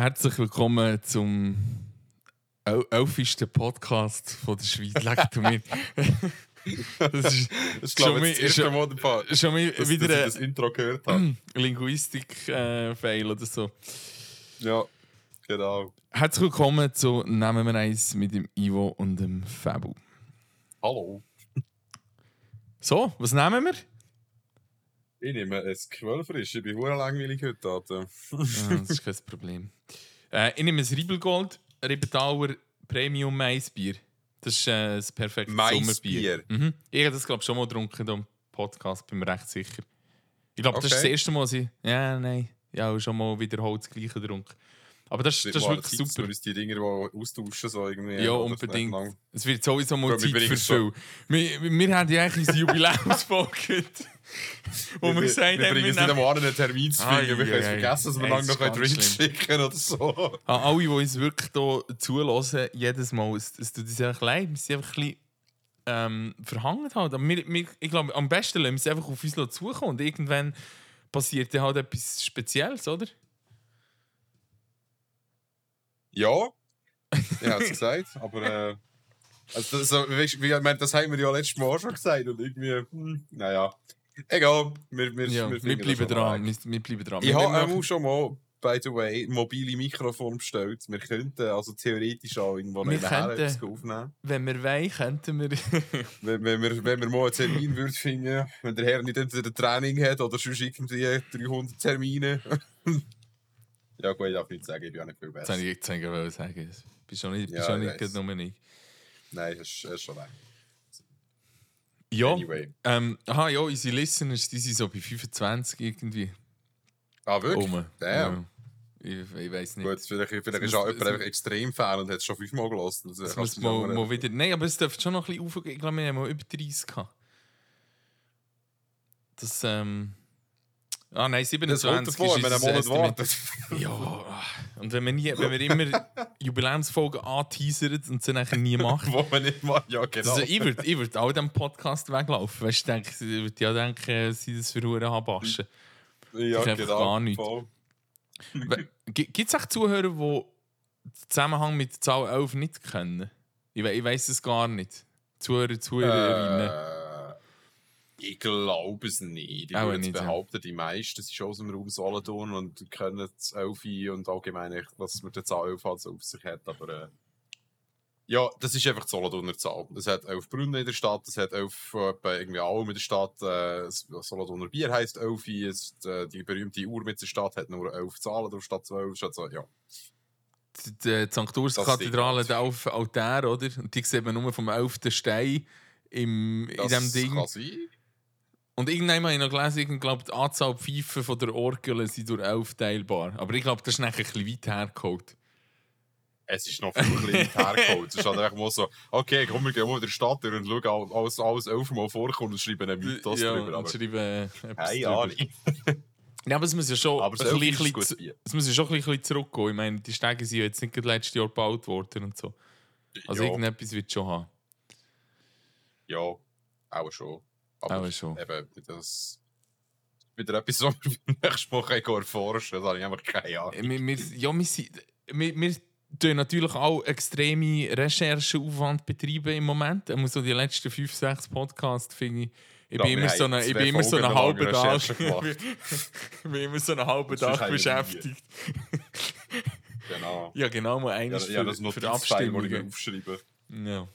Herzlich willkommen zum el Podcast von der Schweiz. Du mir. das ist, das glaube ich, das erste Mal schon mal dass, wieder dass ich das Intro gehört habe. Linguistik-Fail oder so. Ja, genau. Herzlich willkommen zu Nehmen wir eins mit dem Ivo und dem Fabu. Hallo. So, was nehmen wir? Ich nehme ein Quellfrisch. Ich bin hure langweilig heute Abend. Ja, das ist kein Problem. Äh, ich nehme ein Riebelgold Riebentauer Premium Maisbier. Das ist äh, das perfekte Maisbier? Sommerbier. Mhm. Ich habe das glaube schon mal getrunken im Podcast, bin mir recht sicher. Ich glaube, das ist das Okay. erste Mal, dass ich... Ja, nein. Habe schon mal wiederholt das gleiche getrunken. Aber das, das ist Mal wirklich Zeit, super. Wir uns die Dinger austauschen so irgendwie. Ja, unbedingt. Es wird sowieso mal wir Zeit für so-. Wir, wir haben ja eigentlich unsere Jubiläumsfolge wo wir Wir, gesagt wir haben, bringen es nicht einmal einen Termin zu finden. wir können es vergessen, dass wir lange das noch ist einen ganz Drink schicken oder so. An alle, die uns wirklich hier zulassen, jedes Mal, es, es tut uns einfach leid. Wir sind einfach ein bisschen ähm, verhangen. Halt. Aber wir, wir, ich glaube, am besten lassen wir es einfach auf uns zukommen. Und irgendwann passiert dann halt etwas Spezielles, oder? Ja, ich habe es gesagt, aber äh, also das, so, weißt, wie, ich meine, das haben wir ja letztes Mal auch schon gesagt und irgendwie, hm, naja, egal, wir, wir, Ja, wir, das bleiben dran. Wir, wir bleiben dran. Ich Wir habe auch schon mal, by the way, mobile Mikrofon bestellt. Wir könnten also theoretisch auch irgendwo Wir nebenher könnten- aufnehmen. wenn wir wollen, könnten wir... Wenn, wenn, wir, wenn wir mal einen Termin würden finden, wenn der Herr nicht entweder ein Training hat oder sonst irgendwie 300 Termine. ja gut, ich darf nicht sagen, ich bin auch nicht viel Das besser. wollte ich wollen sagen. Das Bist schon nicht, bist Ja, nicht gerade nur ich. Nein, das ist, das schon weg. Ja, Anyway. ähm, aha, ja, unsere Listeners, die sind so bei 25 irgendwie. Ah, wirklich? Rum. Damn. Ja. Ich, ich weiß nicht. Gut, vielleicht, vielleicht ist auch jemand einfach extrem Fan und hat es schon fünfmal gelassen. Das kannst muss du mal, mal wieder. Nein, aber es dürfte schon noch ein bisschen aufgehen. Ich glaube, wir haben mal über 30 gehabt. Das, ähm. Ah, nein, Das 27 kommt davor, wenn das Monat wartet. Ja, ah. und wenn wir, nie, wenn wir immer Jubiläumsfolgen anteasern und sie nachher nie machen. Wo man nicht mal. Ja, genau. Also, ich würde ich würd auch dem Podcast weglaufen. Weißt du, ich würde ja denken, sie das für Huren haben ja, das ist einfach gar nichts. Gibt es auch Zuhörer, die den Zusammenhang mit Zahl 11 nicht kennen? Ich, we ich weiß es gar nicht. Zuhörer, Zuhörerinnen. Äh, ich glaube es nicht. Ich Auch würde jetzt nicht, ja. behaupten, die meisten sind schon aus dem Raum Solothurn und können das Elfi und allgemein, was mit der Zahl 11 halt so auf sich hat. Aber äh, ja, das ist einfach die Solothurner Zahl. Es hat elf Brunnen in der Stadt, es hat elf äh, irgendwie Alm in der Stadt. Äh, das Solothurner Bier heisst Elfi. Es, äh, die berühmte Uhr mit der Stadt hat nur elf Zahlen drauf statt zwölf. Also, ja. Die, die St. Urs Das Kathedrale Ding hat elf Altäre, oder? Und die sieht man nur vom 11. Stein im, in Das diesem Ding. kann sein. Und irgendwann habe ich noch gelesen, ich glaube, die Anzahl Pfeifen von der Orgel sind durch 11 teilbar. Aber ich glaube, das ist nachher ein bisschen weit hergeholt. Es ist noch viel klein hergeholt. Es ist halt einfach mal so, okay, komm, wir gehen mal in der Stadt durch und schauen, alles, alles elfmal vorkommt und schreiben einen Mythos ja, drüber. und Aber schreiben äh, keine. Ahnung. Ja, aber es muss ja schon Aber ein das bisschen, Bier. es muss ja schon ein bisschen zurückgehen. Ich meine, die Stege sind ja jetzt nicht letztes Jahr gebaut worden und so. Also ja, irgendetwas wird es schon haben. ja, auch schon. Aber Auch schon. eben, das ist wieder etwas, was wir Mal können erforschen. Das habe ich einfach keine Ahnung. Äh, Wir, wir, ja, wir, sind, wir, wir tun natürlich auch extreme Rechercheaufwand betreiben im Moment. Muss so die letzten fünf, sechs Podcasts finde ich. Ich Ja, bin immer so eine, ich bin immer so einen halben Tag. Ich bin immer so einen halben Tag beschäftigt. Genau. Ja, genau, mal Ja, eines ja, für, das für Notizteil, das ich mir Abstimmungen. aufschreibe. Ja.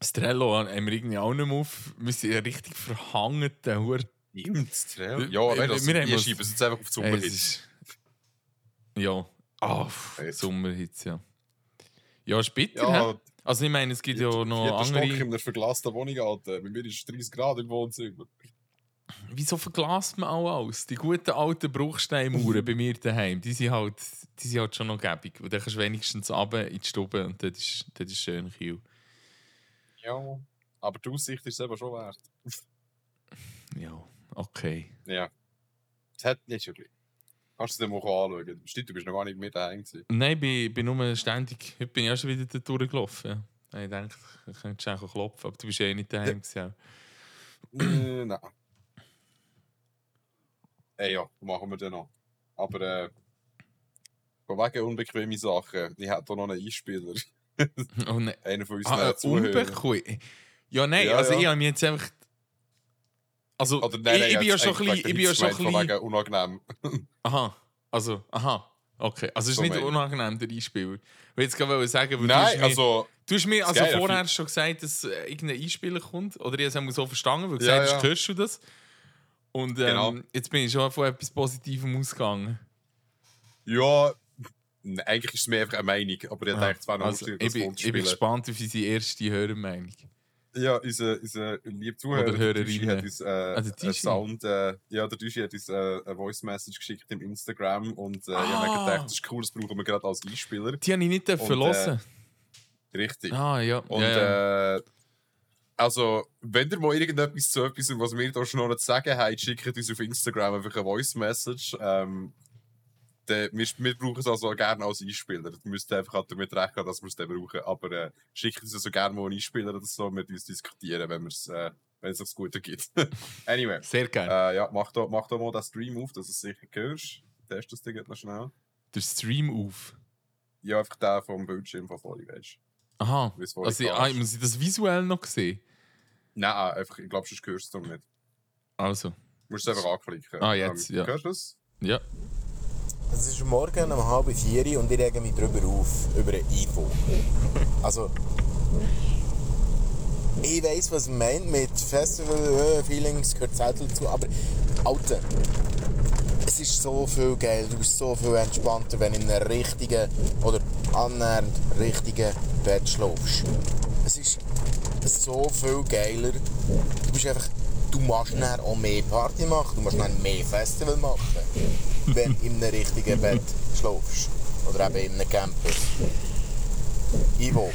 Das Trello haben wir irgendwie auch nicht mehr auf. Wir sind ja richtig verhangen. der Hure- Stimmt, das Trello. Wir- Ja, nein, das, wir wir, schieben es jetzt einfach auf die ist- Ja. Ah, Jetzt. Sommerhitze, ja. Ja, ist bitter, Ja? Also ich meine, es gibt ja noch vierter Stock in andere... einer verglasten Wohnung, Alter. Bei mir ist es 30 Grad im Wohnzimmer. Wieso verglast man auch alles? Die guten alten Bruchsteinmauern bei mir daheim, die sind halt, die sind halt schon noch gäbig. Und dann kannst du wenigstens runter in die Stube und das ist, das ist schön Kiel. Ja, aber die Aussicht ist es eben schon wert. Ja, okay. Ja. Das hat nicht schon gleich. Kannst du dir mal anschauen. Stimmt, du bist noch gar nicht mit daheim gewesen. Nein, ich bin, bin nur ständig... Heute bin ich schon wieder durchgelaufen. Ja. Ich denke, ich könnte schon klopfen, aber du bist eh nicht daheim gewesen. äh, nein. Ey, ja, machen wir dann noch. Aber äh, wegen unbequeme Sachen. Ich habe hier noch einen Einspieler. Oh nein. Einer von unseren Ah, äh. Ja, nein, Ja, also ja. ich habe mich jetzt einfach. Also, Oder nein, ich, nein, ich bin ja schon ein bisschen. Ich bin ja schon ein bisschen. Unangenehm. Aha, also, aha. Okay, also es ist So nicht meine unangenehm, der Einspieler. Ich will jetzt gerade sagen, weil du Nein, hast mir, also... du hast mir also vorher schon gesagt, dass äh, irgendein Einspieler kommt. Oder ich habe es so verstanden, weil du Ja, gesagt hast, ja. hörst du das? Und ähm, Genau. jetzt bin ich schon von etwas Positivem ausgegangen. Ja, eigentlich ist es mir einfach eine Meinung, aber ich Ah, dachte, es wäre noch also, lustig, ich, bin, ich bin gespannt auf unsere erste Hörermeinung. Ja, unser, unser lieber Zuhörer, Oder Hörerinnen. hat uns äh, Ah, der einen. Sound, äh, ja, der Duschi hat uns äh, eine Voice Message geschickt im Instagram und äh, ich habe Ah. gedacht, das ist cool, das brauchen wir gerade als Einspieler. Die habe ich nicht dürfen Und, äh, hören. Richtig. Ah, ja. Und ja, ja. äh, also, wenn ihr mal irgendetwas zu etwas, was wir hier schon noch zu sagen haben, schickt uns auf Instagram einfach eine Voice Message. Ähm, wir, wir brauchen es also gerne als Einspieler. Ihr müsst einfach damit rechnen, dass wir es dann brauchen. Aber äh, schickt uns also gerne mal einen Einspieler oder so, mit uns diskutieren, wenn, wir's, äh, wenn es sich gut ergibt. anyway, Sehr gerne. äh, ja, mach da, mach mal den Stream auf, dass du es sicher hörst. Test das Ding jetzt noch schnell. Der Stream auf. Ja, einfach den vom Bildschirm von vorhin, weißt du. Aha. Es Also, war. ah, muss ich das visuell noch sehen? Nein, einfach, ich glaube, sonst hörst du es noch nicht. Also, Du musst es einfach anklicken. Ah, jetzt, ähm, ja. Hörst du es? ja. Es ist morgen um halb vier und ich rege mich darüber auf, über ein Ivo. Also, ich weiss, was man meint mit Festival-Feelings, gehört selten dazu, aber Alter, es ist so viel geil, du bist so viel entspannter, wenn du in einem richtigen oder annähernd richtigen Bett schläfst. Es ist so viel geiler. Du bist einfach, du machst dann auch mehr Party machen, du machst dann mehr Festival machen, wenn du in einem richtigen Bett schläfst. Oder eben in einem Camper. Ivo,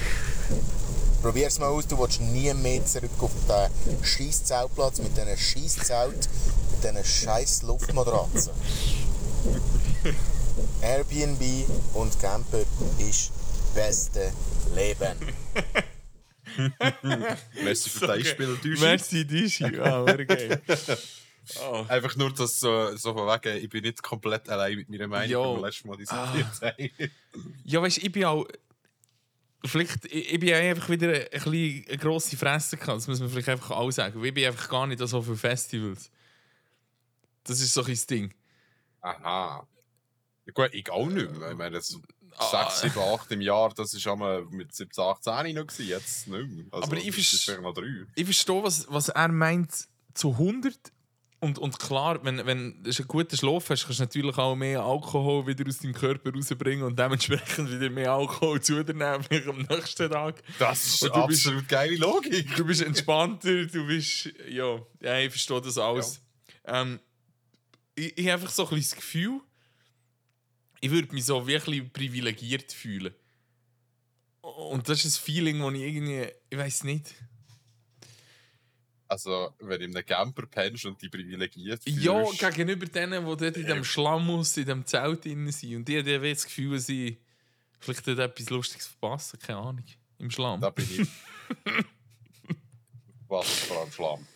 probier's mal aus, du willst nie mehr zurück auf den scheiß Zeltplatz mit diesen scheiß Zelt, mit diesen scheiß Luftmatratzen. Airbnb und Camper ist beste Leben. Merci für dein Spiel, Duschi. Merci, Dischi. Ah, geil. Oh. Einfach nur, dass so, so von wegen, ich bin nicht komplett allein mit meiner Meinung, Jo. letztes Mal diskutiert haben. Ja, weißt du, ich bin auch. Vielleicht, ich, ich bin einfach wieder ein bisschen eine grosse Fresse gehabt. Das muss man vielleicht einfach auch sagen. Ich bin einfach gar nicht so viele Festivals. Das ist so ein Ding. Aha. Ja, gut, ich auch nicht mehr. Ich meine, das Ah. 6, 7, 8 im Jahr, das war einmal mit 17, 18 noch, gewesen, jetzt nicht mehr. Also, Aber ich das verst- ist vielleicht noch 3. Ich verstehe, was, was er meint zu 100. Und, und klar, wenn, wenn du einen guten Schlaf hast, kannst du natürlich auch mehr Alkohol wieder aus deinem Körper rausbringen und dementsprechend wieder mehr Alkohol zu dir nehmen am nächsten Tag. Das ist du bist- absolut geile Logik. Du bist entspannter, du bist. Ja, ja ich verstehe das alles. Ähm, ich ich habe einfach so ein bisschen das Gefühl, ich würde mich so wirklich privilegiert fühlen. Und das ist ein Feeling, das ich irgendwie. Ich weiß nicht. Also, wenn du in einem Camper pennst und die privilegiert fühlst. Ja, gegenüber denen, die dort in dem Schlammhaus, in dem Zelt drin sind. Und die haben das Gefühl, sie vielleicht dort etwas Lustiges verpassen. Keine Ahnung. Im Schlamm. Da bin ich. Was vor allem Schlamm.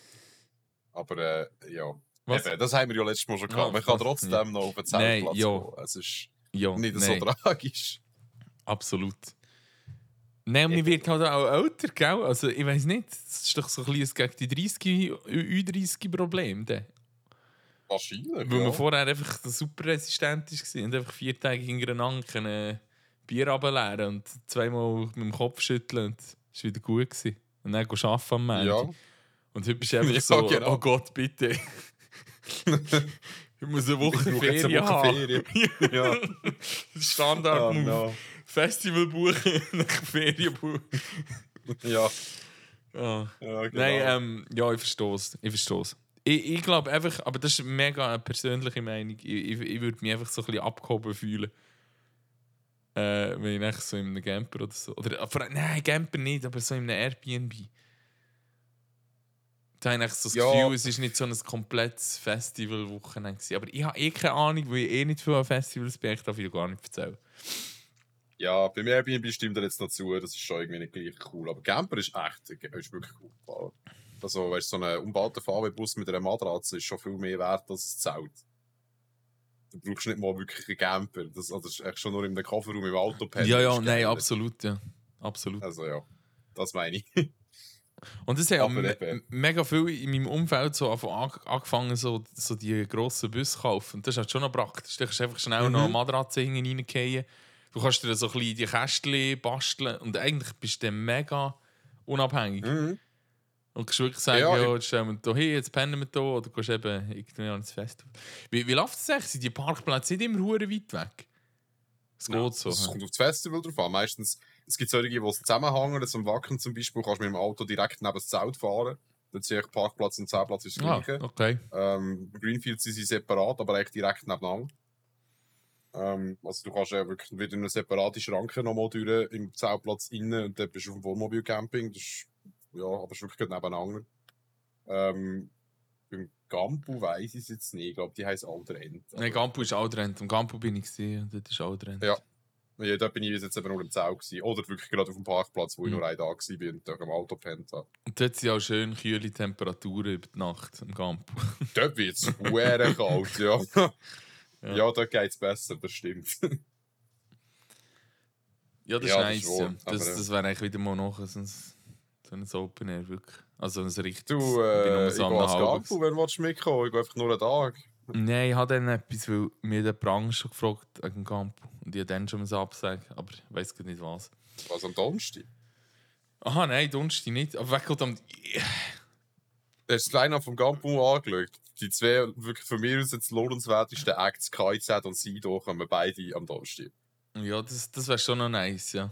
Aber äh, ja. Was? Eben, das haben wir ja letztes Mal schon gehabt. Ah, Man kann trotzdem Ja. noch auf den Nein, Zeltplatz ja. gehen. Es ist Ja, nicht nein. so tragisch. Absolut. Nein, man wird halt auch älter, gell? Also, ich weiß nicht. Das ist doch so ein bisschen gegen die 30, Ü30-Problem. Wahrscheinlich. Weil ja. man vorher einfach super resistent war und einfach vier Tage hintereinander können Bier runterleeren und zweimal mit dem Kopf schütteln und es war wieder gut. Gewesen. Und dann arbeiten am Montag. ja. Und heute bist du einfach Ja, so, genau. oh Gott, bitte. Ich muss eine Woche jetzt eine Ferien Woche haben. Ferien. Ja. Standard Oh, no. Festival buchen, nach Ferien buchen. Ja. Ah. ja genau. Nein, ähm, ja, ich verstehe es. Ich verstehe es. Ich, ich glaube einfach, aber das ist mega eine persönliche Meinung. Ich, ich, ich würde mich einfach so ein bisschen abgehoben fühlen. Äh, wenn ich so in einem Camper oder so. Oder, nein, Camper nicht, aber so in einem Airbnb. Da habe ich so das Ja. Gefühl, es war nicht so ein komplettes Festival-Wochenende. Aber ich habe eh keine Ahnung, weil ich eh nicht viel an Festivals bin. Ich darf ich gar nicht erzählen. ja, bei mir Airbnb stimmt er jetzt noch zu. Das ist schon irgendwie nicht gleich cool. Aber Camper ist echt ist wirklich cool. Also, weißt du, so ein umbauter VW-Bus mit einer Matratze ist schon viel mehr wert als ein Zelt. Du brauchst nicht mal wirklich einen Camper. Das, also, das ist echt schon nur in einem Kofferraum im Auto. Ja, ja, nein, absolut, ja. Absolut. Also ja, das meine ich. Und es haben me mega viel in meinem Umfeld so angefangen, so, so die grossen Busse zu kaufen. Und das ist halt schon noch praktisch. Du kannst einfach schnell noch eine Mhm. Matratze reingehen. Du kannst dir so ein bisschen die Kästchen basteln. Und eigentlich bist du dann mega unabhängig. Mhm. Und kannst wirklich sagen, Ja, ja, jetzt stellen wir hier hin, jetzt pennen wir hier. Oder gehst eben irgendwie ans Festival. Wie, wie läuft es eigentlich? Sind die Parkplätze nicht immer weit weg? Es geht Ja, so. Es kommt auf das Festival drauf an. Meistens, es gibt solche, die es zusammenhängen. Zum Wacken zum Beispiel kannst du mit dem Auto direkt neben das Zelt fahren. Dann sehe ich Parkplatz und Zeltplatz ist das Ah, gleiche. okay. Ähm, Greenfields sind sie separat, aber echt direkt nebeneinander. Ähm, also du kannst ja wirklich wieder eine separate Schranke nochmal durch im Zeltplatz innen und dann bist du auf dem Wohnmobilcamping. Das ist, ja, aber es ist wirklich nebeneinander. Ähm, beim Gampu weiss ich es jetzt nicht. Ich glaube, die heisst Alderend. Nein, Gampu ist Aldrent. Am Gampu bin ich gesehen. Das ist Aldrent. Ja. Ja, da bin ich jetzt eben nur im gewesen. Oder wirklich gerade auf dem Parkplatz, wo ich Mhm. nur einen Tag war und da am Auto pennt habe. Und dort sind auch schön kühle Temperaturen über die Nacht am Gampu. Dort wird es kalt, ja. ja. Ja. dort geht es besser, das stimmt. Ja, das Ja, ist das nice. schon, ja. Das, äh, das wäre eigentlich wieder mal noch so ein, so ein Open Air, wirklich. Also ein richtiges. Du, ich bin äh, ich so gehe am ans. Gampu, wenn du mitkommen Ich gehe einfach nur einen Tag. Nein, ich habe dann etwas, weil mir der Brang schon gefragt wegen dem Gampu. Und ich dann schon absagen, aber ich weiß gar nicht was. Was am Donnerstag? Aha, nein, Donnerstag nicht. Aber weg am. Hast du das Line-Up vom Gampu angeschaut? Die zwei, wirklich von mir aus jetzt lohnenswertesten Acts, KIZ und Sido, kommen beide am Donnerstag. Ja, das, das wäre schon noch nice, ja.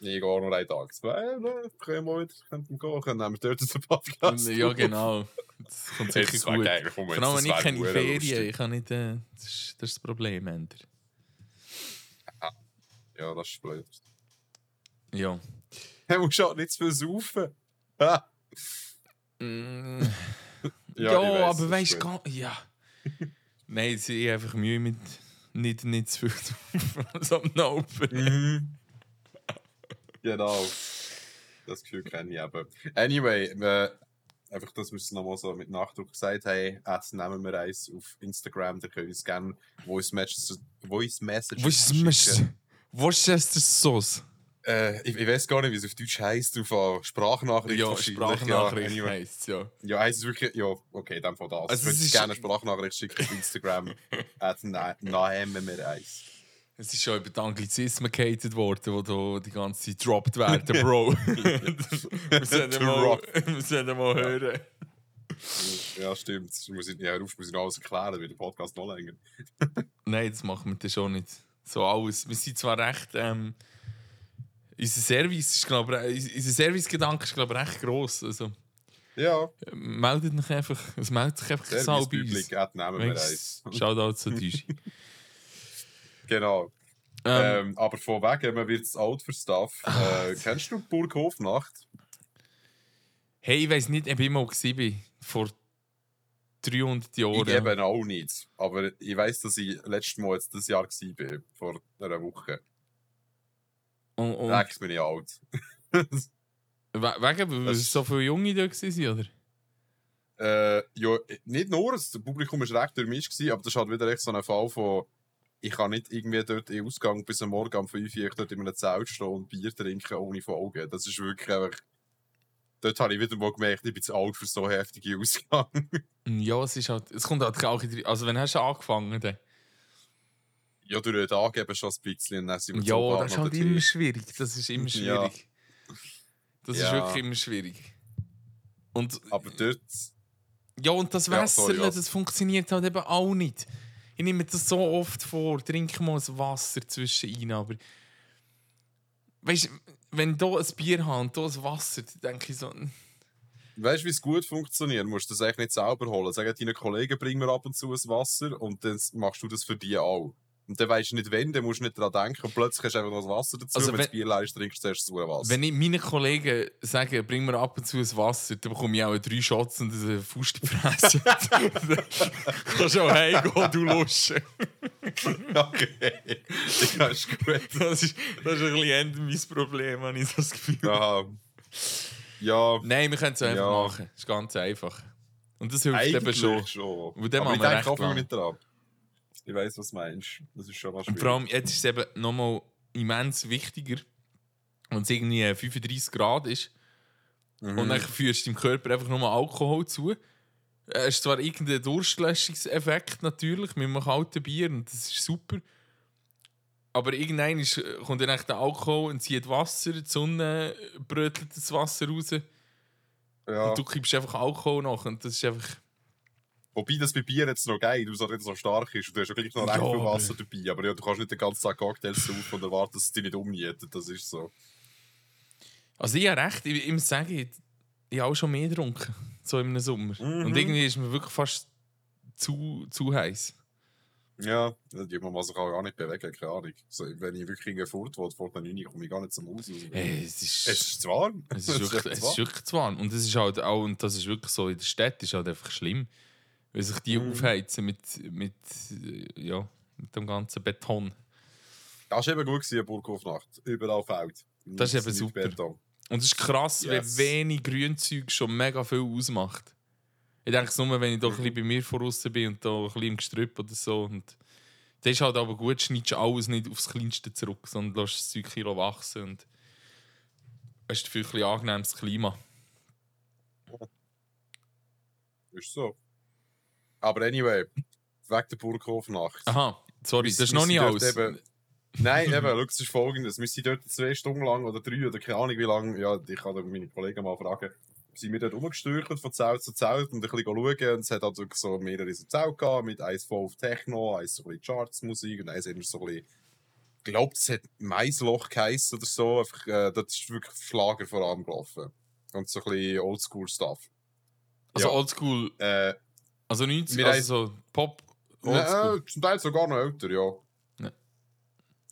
Ich gehe nur einen Tag. Zwei, ne, können wir heute könnten gehen, können wir dort den Podcast. ja, genau. Das kommt sicher das gut. geil, das wenn ich keine Ferien ich kann nicht. Äh, das, ist, das ist das Problem, Ender. Ja, das ist blöd. Ja. Er muss halt nicht zu viel saufen. Mm, Ja, ja, weiss, aber weißt du, ja. Nein, sie haben einfach Mühe mit nicht, nicht zu viel so am Open. Mhm. genau. Das Gefühl kenne ich eben. Anyway, äh, einfach, dass wir es nochmal so mit Nachdruck gesagt haben, jetzt nehmen wir eins auf Instagram, da können wir uns gerne Voice Messages, Voice Messages ist schicken. Wo das Sauce? Äh, ich, ich weiß gar nicht, wie es auf Deutsch heisst, auf Sprachnachricht Ja. Sprachnachricht Ja, heisst ja. ja, heisst es wirklich, ja, okay, dann von das. Also, es ich ist- gerne eine Sprachnachricht schicken auf Instagram, wir eins. Es ist schon über die Anglizismen gehatet worden, die da die ganze Zeit gedroppt werden, Bro. wir sollten mal, wir sollten mal hören. Ja, stimmt. Das muss ich, ja, muss ich noch alles erklären, wie der Podcast noch länger. Nein, das machen wir dann schon nicht. So alles. Wir sind zwar recht. Ähm, unser Service ist, glaube ich, unser Servicegedanke ist, glaube ich, recht gross. Also, Ja, meldet euch einfach. Es meldet sich einfach Sau bei uns. Wenigstens Shoutout zu Tisch. Genau. ähm, Ähm, aber von wegen, man wird alt für Stuff. Äh, kennst du Burg Hofnacht? hey, ich weiß nicht, ob ich mal war. Vor 300 Jahren. Ich eben auch nicht. Aber ich weiß, dass ich letztes Mal jetzt das Jahr war, vor einer Woche. Und, und, Rex bin ich alt. we- wegen, weil Das- so viele Junge da waren, oder? Äh, ja, nicht nur, das Publikum war recht durchmischt, aber das ist halt wieder echt so ein Fall von, ich kann nicht irgendwie dort im Ausgang bis am Morgen um 5 Uhr dort in einem Zelt stehen und Bier trinken ohne Folgen. Das ist wirklich einfach, dort habe ich wieder mal gemerkt, ich bin zu alt für so heftige Ausgang. Ja, es ist halt. Es kommt halt auch in die- Also, wenn hast du angefangen? Dann? ja, durch den Tag eben schon ein bisschen und dann sind wir Ja, das ist halt immer schwierig. Das ist immer Ja. schwierig. Das ist Ja. wirklich immer schwierig. Und Aber dort, ja, und das Ja, Wasser, sorry, was? das funktioniert halt eben auch nicht. Ich nehme das so oft vor, trinke mal ein Wasser zwischen rein, aber weißt du, wenn ich hier ein Bier habe und hier ein Wasser, dann denke ich so, weißt du, wie es gut funktioniert? Du musst das echt nicht selber holen. Sag deinen Kollegen, bring mir ab und zu ein Wasser und dann machst du das für die auch. Und dann weißt du nicht, wenn, dann musst du nicht daran denken und plötzlich hast du einfach noch das Wasser dazu. Also wenn wenn- das Bier leer ist, trinkst du zuerst das Wasser. wenn ich meinen Kollegen sage, bring mir ab und zu ein Wasser, dann bekomme ich auch drei Shots und eine Faust in die Fresse. Dann kannst du auch heimgehen, du Lusche. okay, ja, ist gut. Das ist, das ist ein bisschen mein Problem, habe ich das Gefühl. Ja, ja Nein, wir können es einfach Ja. machen. Das ist ganz einfach. Und das hilft eben eigentlich schon. schon. Und dann Aber ich denke lang. nicht dran. Ich weiß, was du meinst. Das ist schon mal Und vor allem, jetzt ist es eben nochmal immens wichtiger, wenn es irgendwie 35 Grad ist Mhm. und dann führst du deinem Körper einfach nochmal Alkohol zu. Es ist zwar irgendein Durstlöschungseffekt natürlich mit einem kalten Bier und das ist super. Aber irgendwann ist, kommt dann echt der Alkohol und zieht Wasser, die Sonne brötelt das Wasser raus ja. und du kippst einfach Alkohol nach und das ist einfach... Wobei das bei Bier jetzt noch geil, weil es nicht so stark ist und du hast ja gleich noch recht Ja, viel Wasser dabei. Aber ja, du kannst nicht den ganzen Tag Cocktails saufen und erwarten, dass es dich nicht umnietet. Das ist so. Also ich habe recht, ich, ich muss sagen, ich, ich habe auch schon mehr getrunken, so im Sommer. Mhm. Und irgendwie ist mir wirklich fast zu, zu heiß. Ja, die man sich auch gar nicht bewegen, keine Ahnung. So, wenn ich wirklich irgendwo fort will, vor der 9 komme ich gar nicht zum Haus. Hey, es ist, Es ist zu warm. es ist wirklich, es ist wirklich zu warm. Und das ist halt auch, und das ist wirklich so, in der Stadt ist halt einfach schlimm, weil sich die Mhm. aufheizen mit, mit, äh, ja, mit dem ganzen Beton. Das war eben gut, gewesen, Burghofnacht. Überall Feld. Das ist eben super. Beton. Und es ist krass, Yes. wie wenig Grünzeug schon mega viel ausmacht. Ich denke es nur, wenn ich ein Mhm. bisschen bei mir voraus bin und da ein bisschen im Gestrüpp oder so. Und das ist halt aber gut, schneidest du alles nicht aufs Kleinste zurück, sondern lässt das Zeug Kilo wachsen und hast dafür ein angenehmes Klima. Ist so. Aber anyway, weg der Burghofnacht. Aha, sorry, das ist noch nicht alles. eben- Nein, eben, schau, es ist folgendes. Wir sind dort zwei Stunden lang oder drei oder keine Ahnung wie lange, ja, ich kann meine Kollegen mal fragen, sind wir dort rumgestürchelt von Zelt zu Zelt und ein bisschen schauen und es hat wirklich so mehrere so Zelte gehabt, mit eins voll auf Techno, eins so ein bisschen Chartsmusik und eins immer so ein bisschen, ich glaube, es hat Maisloch geheißen oder so, einfach, äh, das ist wirklich Schlager vor allem gelaufen. Und so ein bisschen Oldschool-Stuff. Also ja. oldschool, Äh, also 90, Wir also so Pop, oldschool. zum Teil sogar noch älter, ja. Ja.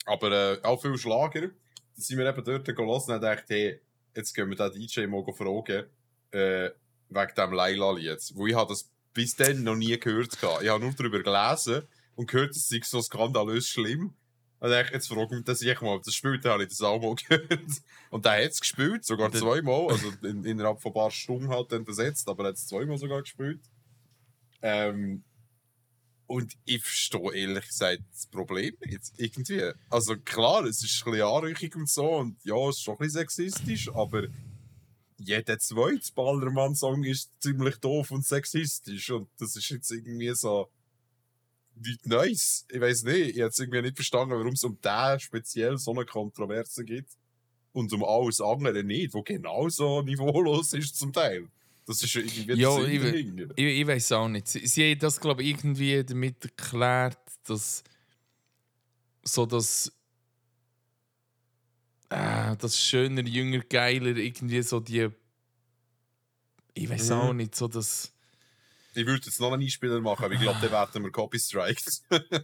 Aber äh, auch viel Schlager. Dann sind wir eben dort gelassen und haben gedacht, hey, jetzt gehen wir den DJ mal fragen, äh, wegen dem Laila-Lied. Wo ich habe das bis dann noch nie gehört hatte. Ich habe nur darüber gelesen und gehört, es sei so skandalös schlimm. Und dann jetzt frage ich mich, ich mal, das spielt, habe ich das auch mal gehört. Und der hat es gespielt, sogar zweimal. Also in, innerhalb von ein paar Stunden halt dann besetzt, aber er hat es zweimal sogar gespielt. Ähm, und ich verstehe ehrlich gesagt das Problem nicht. Irgendwie. Also klar, es ist ein bisschen anrüchig und so und ja, es ist schon ein bisschen sexistisch, aber jeder zweite Ballermann-Song ist ziemlich doof und sexistisch und das ist jetzt irgendwie so nichts Neues. Ich weiß nicht, ich habe es irgendwie nicht verstanden, warum es um den speziell so eine Kontroverse gibt und um alles andere nicht, wo genauso niveaulos ist zum Teil. Das ist irgendwie Ja, Sinn ich-. Ich, ich weiß auch nicht. Sie, sie haben das, glaube ich, irgendwie damit erklärt, dass so das. Äh, das schöner, jünger, geiler, irgendwie so die. Ich weiß Mhm. auch nicht, so das. Ich würde jetzt noch einen Einspieler machen, aber ich glaube, dann werden wir Copy Strikes.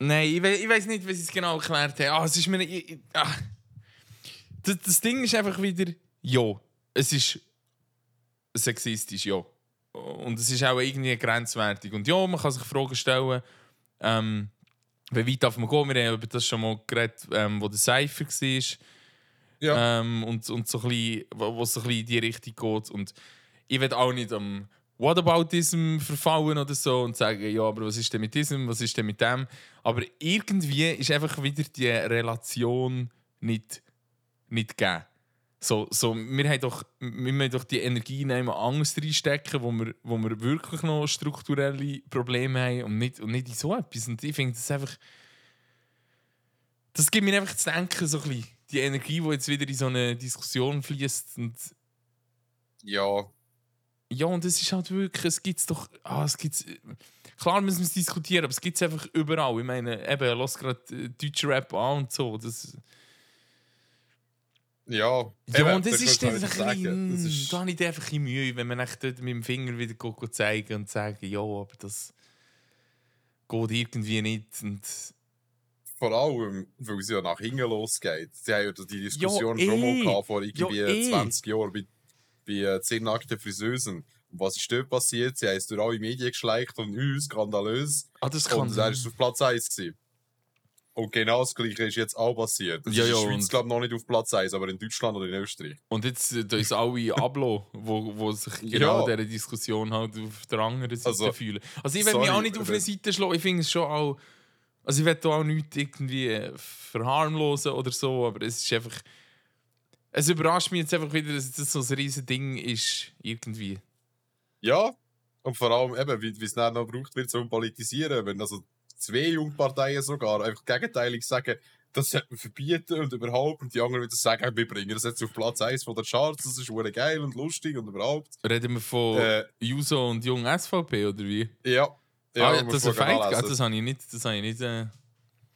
Nein, ich, we ich weiß nicht, wie sie es genau erklärt haben. Ah, es ist mir. Ich, ich, ah. das, das Ding ist einfach wieder. Ja, es ist sexistisch, ja. Und es ist auch irgendwie grenzwertig. Und ja, man kann sich Fragen stellen, ähm, wie weit darf man gehen? Wir haben über das schon mal geredet, ähm, wo der Cypher war. Ja. Ähm, und, und so ein bisschen, wo es so ein bisschen in die Richtung geht. Und ich will auch nicht am Whataboutism verfallen oder so und sagen, ja, aber was ist denn mit diesem, was ist denn mit dem? Aber irgendwie ist einfach wieder die Relation nicht, nicht gegeben. So, so, wir, haben doch, wir müssen doch die Energie in jemand anderes reinstecken, wo wir, wo wir wirklich noch strukturelle Probleme haben und nicht, und nicht in so etwas. Und ich finde das einfach. Das gibt mir einfach zu denken, so ein bisschen. Die Energie, die jetzt wieder in so eine Diskussion fließt. Und ja, ja, und es ist halt wirklich, es gibt es doch. Ah, es gibt's, klar müssen wir es diskutieren, aber es gibt es einfach überall. Ich meine, eben, lass gerade äh, deutsche Rap an und so. Das, ja. Ja, und das da ist dann ein bisschen, das ist- da habe ich einfach ein bisschen Mühe, wenn man echt dort mit dem Finger wieder go zeigen und sagen, ja, aber das geht irgendwie nicht. Und Vor allem, weil es ja nach hinten losgeht. Sie haben ja die Diskussion Ja, schon eh. mal gehabt, vor irgendwie Ja, eh. 20 Jahren bei, bei äh, 10 nackten Friseusen. Und was ist dort passiert? Sie haben es durch alle Medien geschleicht und uns, skandalös. ah, das kann Und er ist auf Platz 1 gewesen. Und genau das Gleiche ist jetzt auch passiert. Das Ja, ist in ja, der Schweiz, glaube ich, noch nicht auf Platz 1, aber in Deutschland oder in Österreich. Und jetzt äh, da ist alle Ablo, wo, wo sich genau Ja. dieser Diskussion halt auf der anderen Seite Also, fühlen. Also ich will mich auch nicht auf aber- eine Seite schlagen. Ich finde es schon auch. Also ich will da auch nichts irgendwie äh, verharmlosen oder so, aber es ist einfach. Es überrascht mich jetzt einfach wieder, dass das so ein riesen Ding ist, irgendwie. Ja, und vor allem eben, wie wie es dann noch gebraucht wird zum Politisieren, wenn also zwei Jungparteien sogar einfach gegenteilig sagen, das sollte man verbieten und überhaupt, und die anderen wieder sagen, wir bringen das jetzt auf Platz 1 von der Charts, das ist hure geil und lustig und überhaupt. Reden wir von Äh, Juso und Jung SVP oder wie? ja. Ja, ah, muss das ist ein Fight, gell? das habe ich nicht. Das habe ich nicht äh,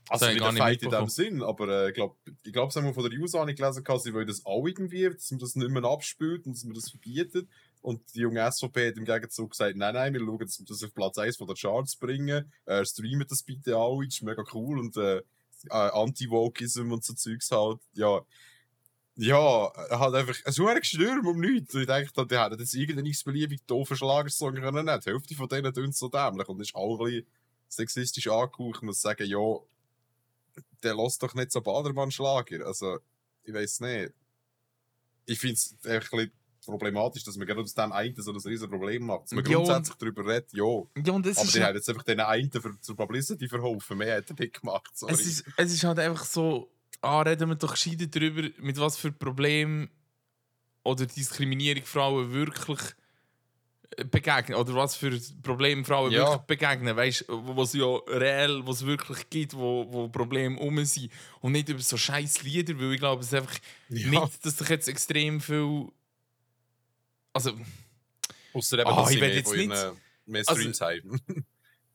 Also nicht ein Fight in dem. Sinn, aber äh, ich glaube, ich glaub, es haben wir von der User habe ich gelesen, sie wollen das auch irgendwie, dass man das nicht mehr abspült und dass man das verbietet. Und die junge SVP hat im Gegenzug gesagt, nein, nein, wir schauen, dass wir das auf Platz 1 von der Charts bringen. Äh, streamen das bitte alle, das ist mega cool. Und äh, äh, Anti-Wokeism und so Zeugs halt, ja. Ja, hat einfach ein hoher Gestürm um nichts. Und ich denke, die hätten jetzt irgendeinen x-beliebig doofen Schlagersong können nehmen. Die Hälfte von denen tun so dämlich und ist auch ein bisschen sexistisch angehaucht. Muss sagen, ja, der lässt doch nicht so Badermann-Schlager. Also, ich weiß nicht. Ich finde es ein bisschen problematisch, dass man gerade aus dem einen so ein riesen Problem macht. Dass man Ja, und- grundsätzlich darüber redet, ja. Ja, und Aber ist, die haben jetzt einfach den einen für, zur Publicity verholfen. Mehr hat er nicht gemacht. Sorry. es, ist, es ist halt einfach so, ah, reden wir doch gescheiter darüber, mit was für Problemen oder Diskriminierung Frauen wirklich äh, begegnen. Oder was für Probleme Frauen Ja. wirklich begegnen. Weißt du, was ja reell, was wirklich gibt, wo, wo Probleme um sind. Und nicht über so scheiß Lieder, weil ich glaube, es ist einfach Ja. nicht, dass sich jetzt extrem viel. Also, Ausser eben, Ah, dass ich mehr, jetzt nicht- ihren, mehr Also- Streams haben.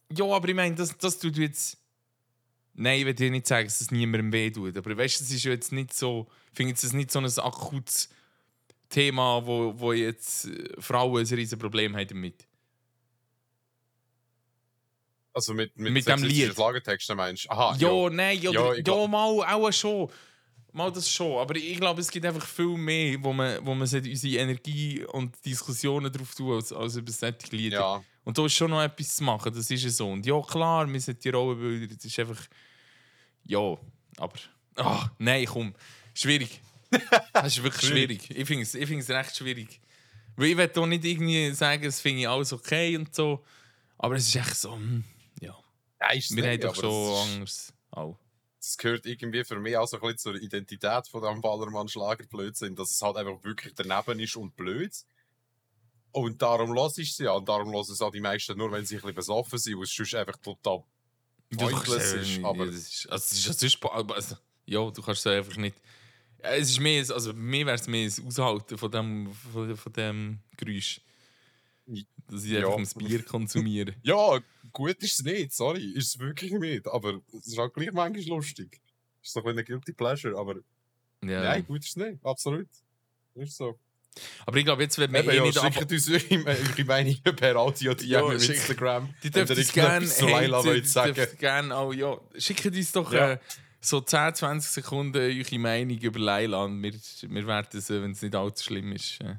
Ja, aber ich meine, das, das tut jetzt. Nein, ich will dir nicht sagen, dass es niemandem weh tut. Aber weißt du, es ist ja jetzt nicht so. Ich finde es nicht so ein akutes Thema, wo, wo jetzt äh, Frauen ein riesen Problem haben damit. Also mit, mit, Mit dem Lied. Schlagertexten meinst du? Aha, ja, ja. nein, ja, Ja, ja, mal auch schon. Mal das schon. Aber ich glaube, es gibt einfach viel mehr, wo man, wo man unsere Energie und Diskussionen drauf tun, als, als über solche Lieder. ja. Und da ist schon noch etwas zu machen, das ist ja so. Und ja, klar, wir sind die Rollenbilder, das ist einfach. Ja, aber. Ah, nein, komm. Schwierig. Das ist wirklich schwierig. Ich finde es ich find's recht schwierig. Weil ich will hier nicht irgendwie sagen, es finde ich alles okay und so. Aber es ist echt so, hm, ja. Ja, ist Wir haben nicht, doch aber schon anders. Auch. Das gehört irgendwie für mich auch so ein bisschen zur Identität von dem Ballermann-Schlagerblödsinn, dass es halt einfach wirklich daneben ist und blöd. Und darum lasse ich es ja. Und darum lassen es auch die meisten nur, wenn sie ein bisschen besoffen sind, weil es sonst einfach total pointless Ja, ist. ja, Aber das ist, also, es ist, ist, also, ja, du kannst es einfach nicht. Ja, Es ist mehr, also mir wäre es mehr das Aushalten von dem, von, von dem Geräusch. Dass ich Ja. einfach das Bier konsumiere. ja, gut ist es nicht, sorry, ist es wirklich nicht. Aber es ist auch gleich manchmal lustig. Ist so ein Guilty Pleasure, aber Ja. nein, gut ist es nicht, absolut. Ist so. Aber ich glaube, jetzt wird man Eben, eh ja, nicht schickt uns eure, Meinungen per Audio, die Ja, auf schick- Instagram. Die dürft uns gerne haten, wollt die dürft gerne auch, ja. Schickt uns doch Ja. äh, so 10, 20 Sekunden eure Meinung über Leila und wir, wir werden es, äh, wenn es nicht allzu schlimm ist, äh,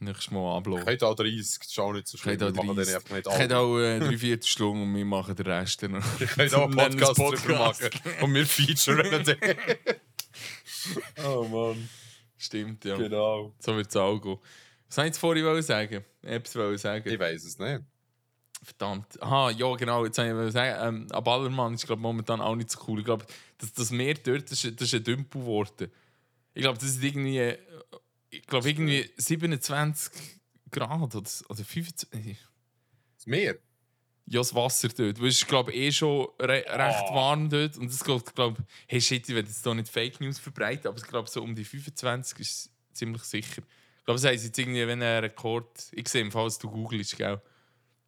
nächstes Mal ablassen. Könnt auch 30, das ist auch nicht so schlimm. Auch Wir machen den 30. einfach nicht Ich hätte alle. auch äh, drei Viertelstunde und wir machen den Rest dann noch. Ihr könnt auch einen es Podcast, drüber Podcast. machen. Und wir featuren den. oh Mann, Stimmt, ja. genau. So wird es auch gehen. Was soll ich jetzt vorhin sagen? Etwas wollen sagen. Ich weiß es nicht. Verdammt. Aha, ja, genau. Jetzt wollte ich sagen, ähm, ein Ballermann ist glaub, momentan auch nicht so cool. Ich glaube, das, das Meer dort, das ist, das ist ein Dümpel geworden. Ich glaube, das ist irgendwie, äh, ich glaube, irgendwie 27 Grad oder, oder 25. Das Meer? Ja, das Wasser dort. Weil es ist, glaube eh schon re recht Oh. warm dort. Und es geht, glaube hey shit, ich will jetzt hier nicht Fake News verbreiten, aber ich glaube, so um die 25 ist ziemlich sicher. Ich glaube, es heisst jetzt irgendwie, wenn ein Rekord. Ich sehe, im Fall, dass du googelst, gell?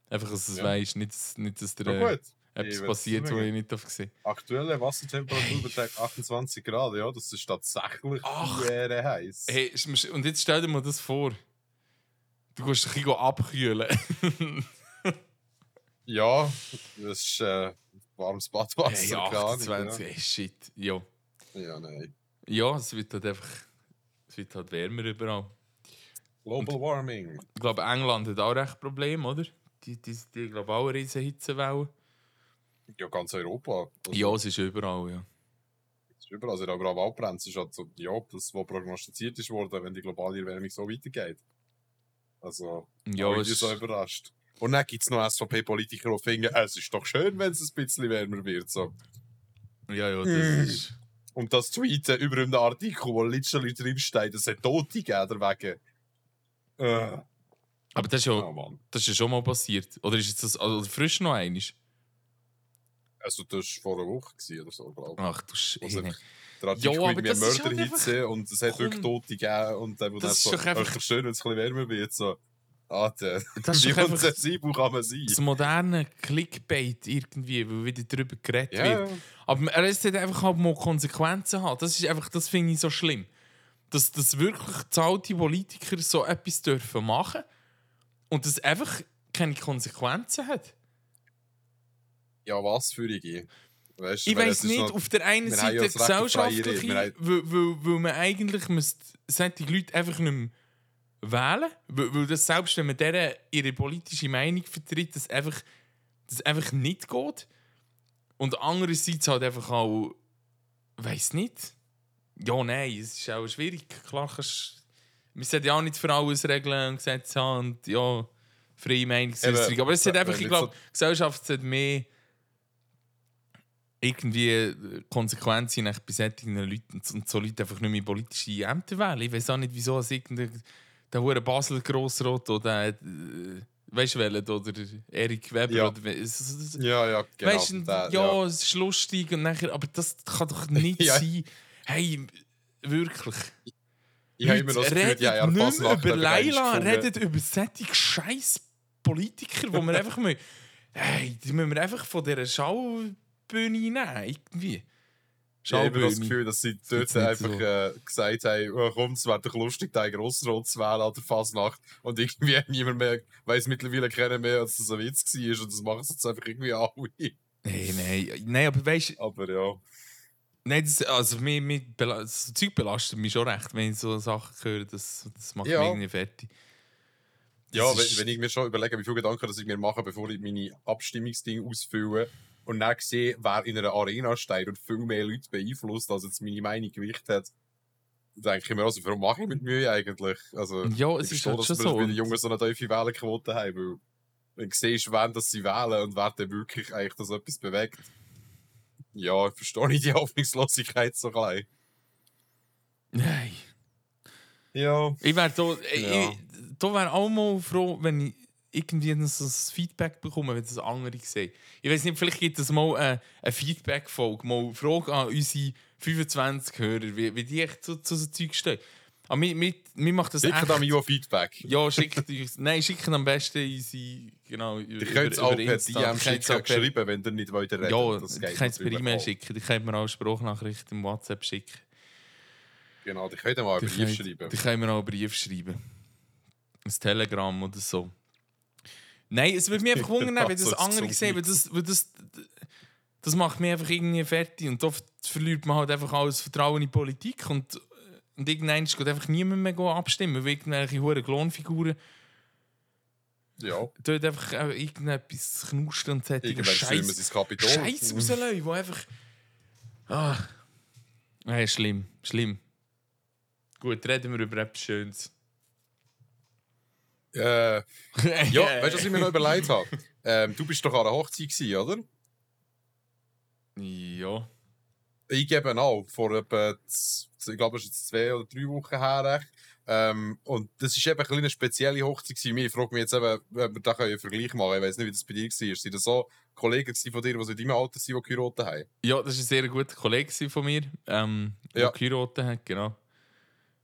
Einfach, dass du es Ja. weißt, nicht, nicht, dass dir Ja, gut. Etwas will's passiert, was ich nicht darf sehen Aktuelle Wassertemperatur beträgt 28 Grad. Ja, das ist tatsächlich sehr heiß. Hey, und jetzt stell dir mal das vor. Du kannst dich ein bisschen abkühlen. Ja, das ist äh, warmes Badwasser. hey, keine Ahnung, 28, hey, shit. Ja. Ja. ja, nein. ja, es wird halt einfach. Es wird halt wärmer überall. Global Warming. Ich glaube, England hat auch recht Probleme, oder? Die, die, die glaube auch eine riesen Hitzewelle. Ja, ganz Europa. Also, Ja, es ist überall, ja. es ist überall. Also, aber auch Waldbrände ist halt so, ja, das, was prognostiziert ist worden, wenn die globale Erwärmung so weitergeht. Also, Ja, ich bin so überrascht. Und dann gibt es noch SVP-Politiker, die finden, es ist doch schön, wenn es ein bisschen wärmer wird. So. ja, ja, das Mm. ist... Und das tweeten über einen Artikel, wo literally drinsteht, es hat Tote gegeben, wegen. Äh, Aber das ist, ja, oh das ist ja schon mal passiert. Oder ist jetzt das also frisch noch einiges? Also, das war vor einer Woche gewesen oder so, glaube ich. Ach du Scheiße. Also, Der Artikel Ja, aber mit mir das ist halt Mörderhitze und es hat wirklich Tote gegeben und dann, Das ist so, doch einfach- «Es schön, wenn es ein bisschen wärmer wird. So, Alter, Das ist wie unsensibel kann man sein? das moderne Clickbait irgendwie, wo wieder darüber geredet Ja, wird. Aber er sollte einfach halt mal Konsequenzen haben. Das ist einfach, das finde ich so schlimm. Dass, dass wirklich zahlte Politiker so etwas dürfen machen und das einfach keine Konsequenzen hat. Ja, was für ich? Weißt, Ich weiß nicht, noch- auf der einen Seite ja haben- weil, weil, weil man eigentlich müsste solche Leute einfach nicht mehr wählen weil, weil das selbst wenn man deren ihre politische Meinung vertritt, das einfach, das einfach nicht geht. Und andererseits halt einfach auch, weiß nicht. Ja, nein, es ist auch schwierig. Klar kannst wir sollten ja auch nicht für alles Regeln und Gesetze haben und ja, freie Meinungsäußerung. Aber es hat einfach, ich glaube, die Gesellschaft sollte mehr irgendwie äh, Konsequenzen nach bei solchen Leuten und so Leute einfach nicht mehr politische Ämter wählen. Ich weiß auch nicht, wieso es irgendein der hure Basel Grossrot oder äh, weißt du oder Erik Weber Ja. oder es- Ja, ja, genau. weißt der- ja, es ist lustig und nachher, aber das kann doch nicht Ja. sein. Hey, wirklich. Ich habe immer noch das Gefühl, haben ja nicht über Leila, redet über solche scheiß Politiker, wo wir einfach mal, hey, die müssen wir einfach von dieser Schaubühne nehmen, irgendwie. Ich habe das. Gefühl, dass sie dort einfach so. äh, gesagt haben, oh, komm, es wäre doch lustig, den Grossrot zu wählen an der Fasnacht. Und irgendwie niemand mehr weiss mittlerweile keiner mehr, dass das ein Witz war. Und das machen sie jetzt einfach irgendwie alle. Nein, nein, nein, aber weißt du, Aber ja. nein, das, also, mir, bela- das Zeug belastet mich schon recht, wenn ich so Sachen höre, das, das macht Ja. mich irgendwie fertig. Ja, Das wenn, ist- wenn ich mir schon überlege, wie viele Gedanken dass ich mir mache, bevor ich meine Abstimmungsdinge ausfülle und dann sehe, wer in einer Arena steht und viel mehr Leute beeinflusst, als jetzt meine Meinung Gewicht hat, dann denke ich mir, also, warum mache ich mit Mühe eigentlich? Also, Ja, es ich ist verstehe, halt dass schon so. Die Und- Jungen so eine tiefe Wählerquote haben, weil wenn du siehst, wen das sie wählen und wer dann wirklich eigentlich das etwas bewegt, ja, verstehe ich die Hoffnungslosigkeit so klein. Nein. Ja. Ich wäre da, Ja. ich, da wäre auch mal froh, wenn ich irgendwie noch so ein Feedback bekomme, wenn das andere sehen. Ich weiß nicht, vielleicht gibt es mal eine, eine Feedback-Folge, mal eine Frage an unsere 25 Hörer, wie, wie die echt zu, zu so Zeug stehen. Aber mir, mir, mir macht das Sicher echt... mir Feedback. Ja, schickt uns... Nein, schickt am besten unsere... Genau, Ihr könnt es auch per. DM schicken, auch geschrieben, wenn ihr nicht wollt reden Ja, Das könnt es per E-Mail auch. schicken, ihr könnt mir auch Sprachnachrichten im WhatsApp schicken. Genau, die ihr mal einen Brief schreiben. Die können mir auch einen Brief schreiben. Ein Telegramm oder so. Nein, es würde mich einfach wundern, wenn das andere so sehen, weil das, weil das, das macht mich einfach irgendwie fertig und oft verliert man halt einfach alles Vertrauen in die Politik und, und irgendwann geht einfach niemand mehr abstimmen, weil irgendwelche hohen Klonfiguren Ja, dort einfach irgendetwas knustern und sie Scheiß. Scheiß rauslassen, wo einfach... Ah. Nein, schlimm, schlimm. Gut, reden wir über etwas Schönes. Äh, ja, weißt du, was ich mir noch überlegt habe? Ähm, du bist doch an einer Hochzeit gewesen, oder? Ja. Ich gebe auch, vor etwa, ich glaube, es ist zwei oder drei Wochen her. Ähm, und das ist eben eine spezielle Hochzeit gewesen. Ich frage mich jetzt eben, ob wir da einen Vergleich machen können. Ich weiß nicht, wie das bei dir war. Sind das so Kollegen von dir, die in deinem Alter sind, die geheiratet haben? Ja, das war ein sehr guter Kollege von mir, ähm, der Ja. geheiratet hat, genau.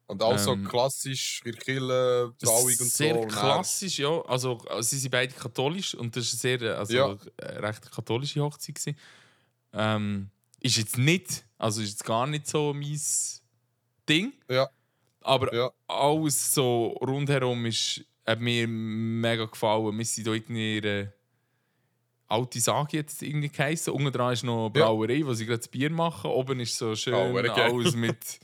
Und auch so Ähm, klassisch, in der Kirche, Trauung und sehr so. dann- klassisch, ja. Also, also, sie sind beide katholisch und das war eine sehr, also, Ja. recht katholische Hochzeit. Gewesen. Ähm, ist jetzt nicht, also ist jetzt gar nicht so mein Ding. Ja. Aber Ja. alles so rundherum ist, hat mir mega gefallen. Wir sind irgendwie in einer alte Sage jetzt irgendwie geheißen. Unten dran ist noch eine Ja. Brauerei, wo sie gerade das Bier machen. Oben ist so schön alles mit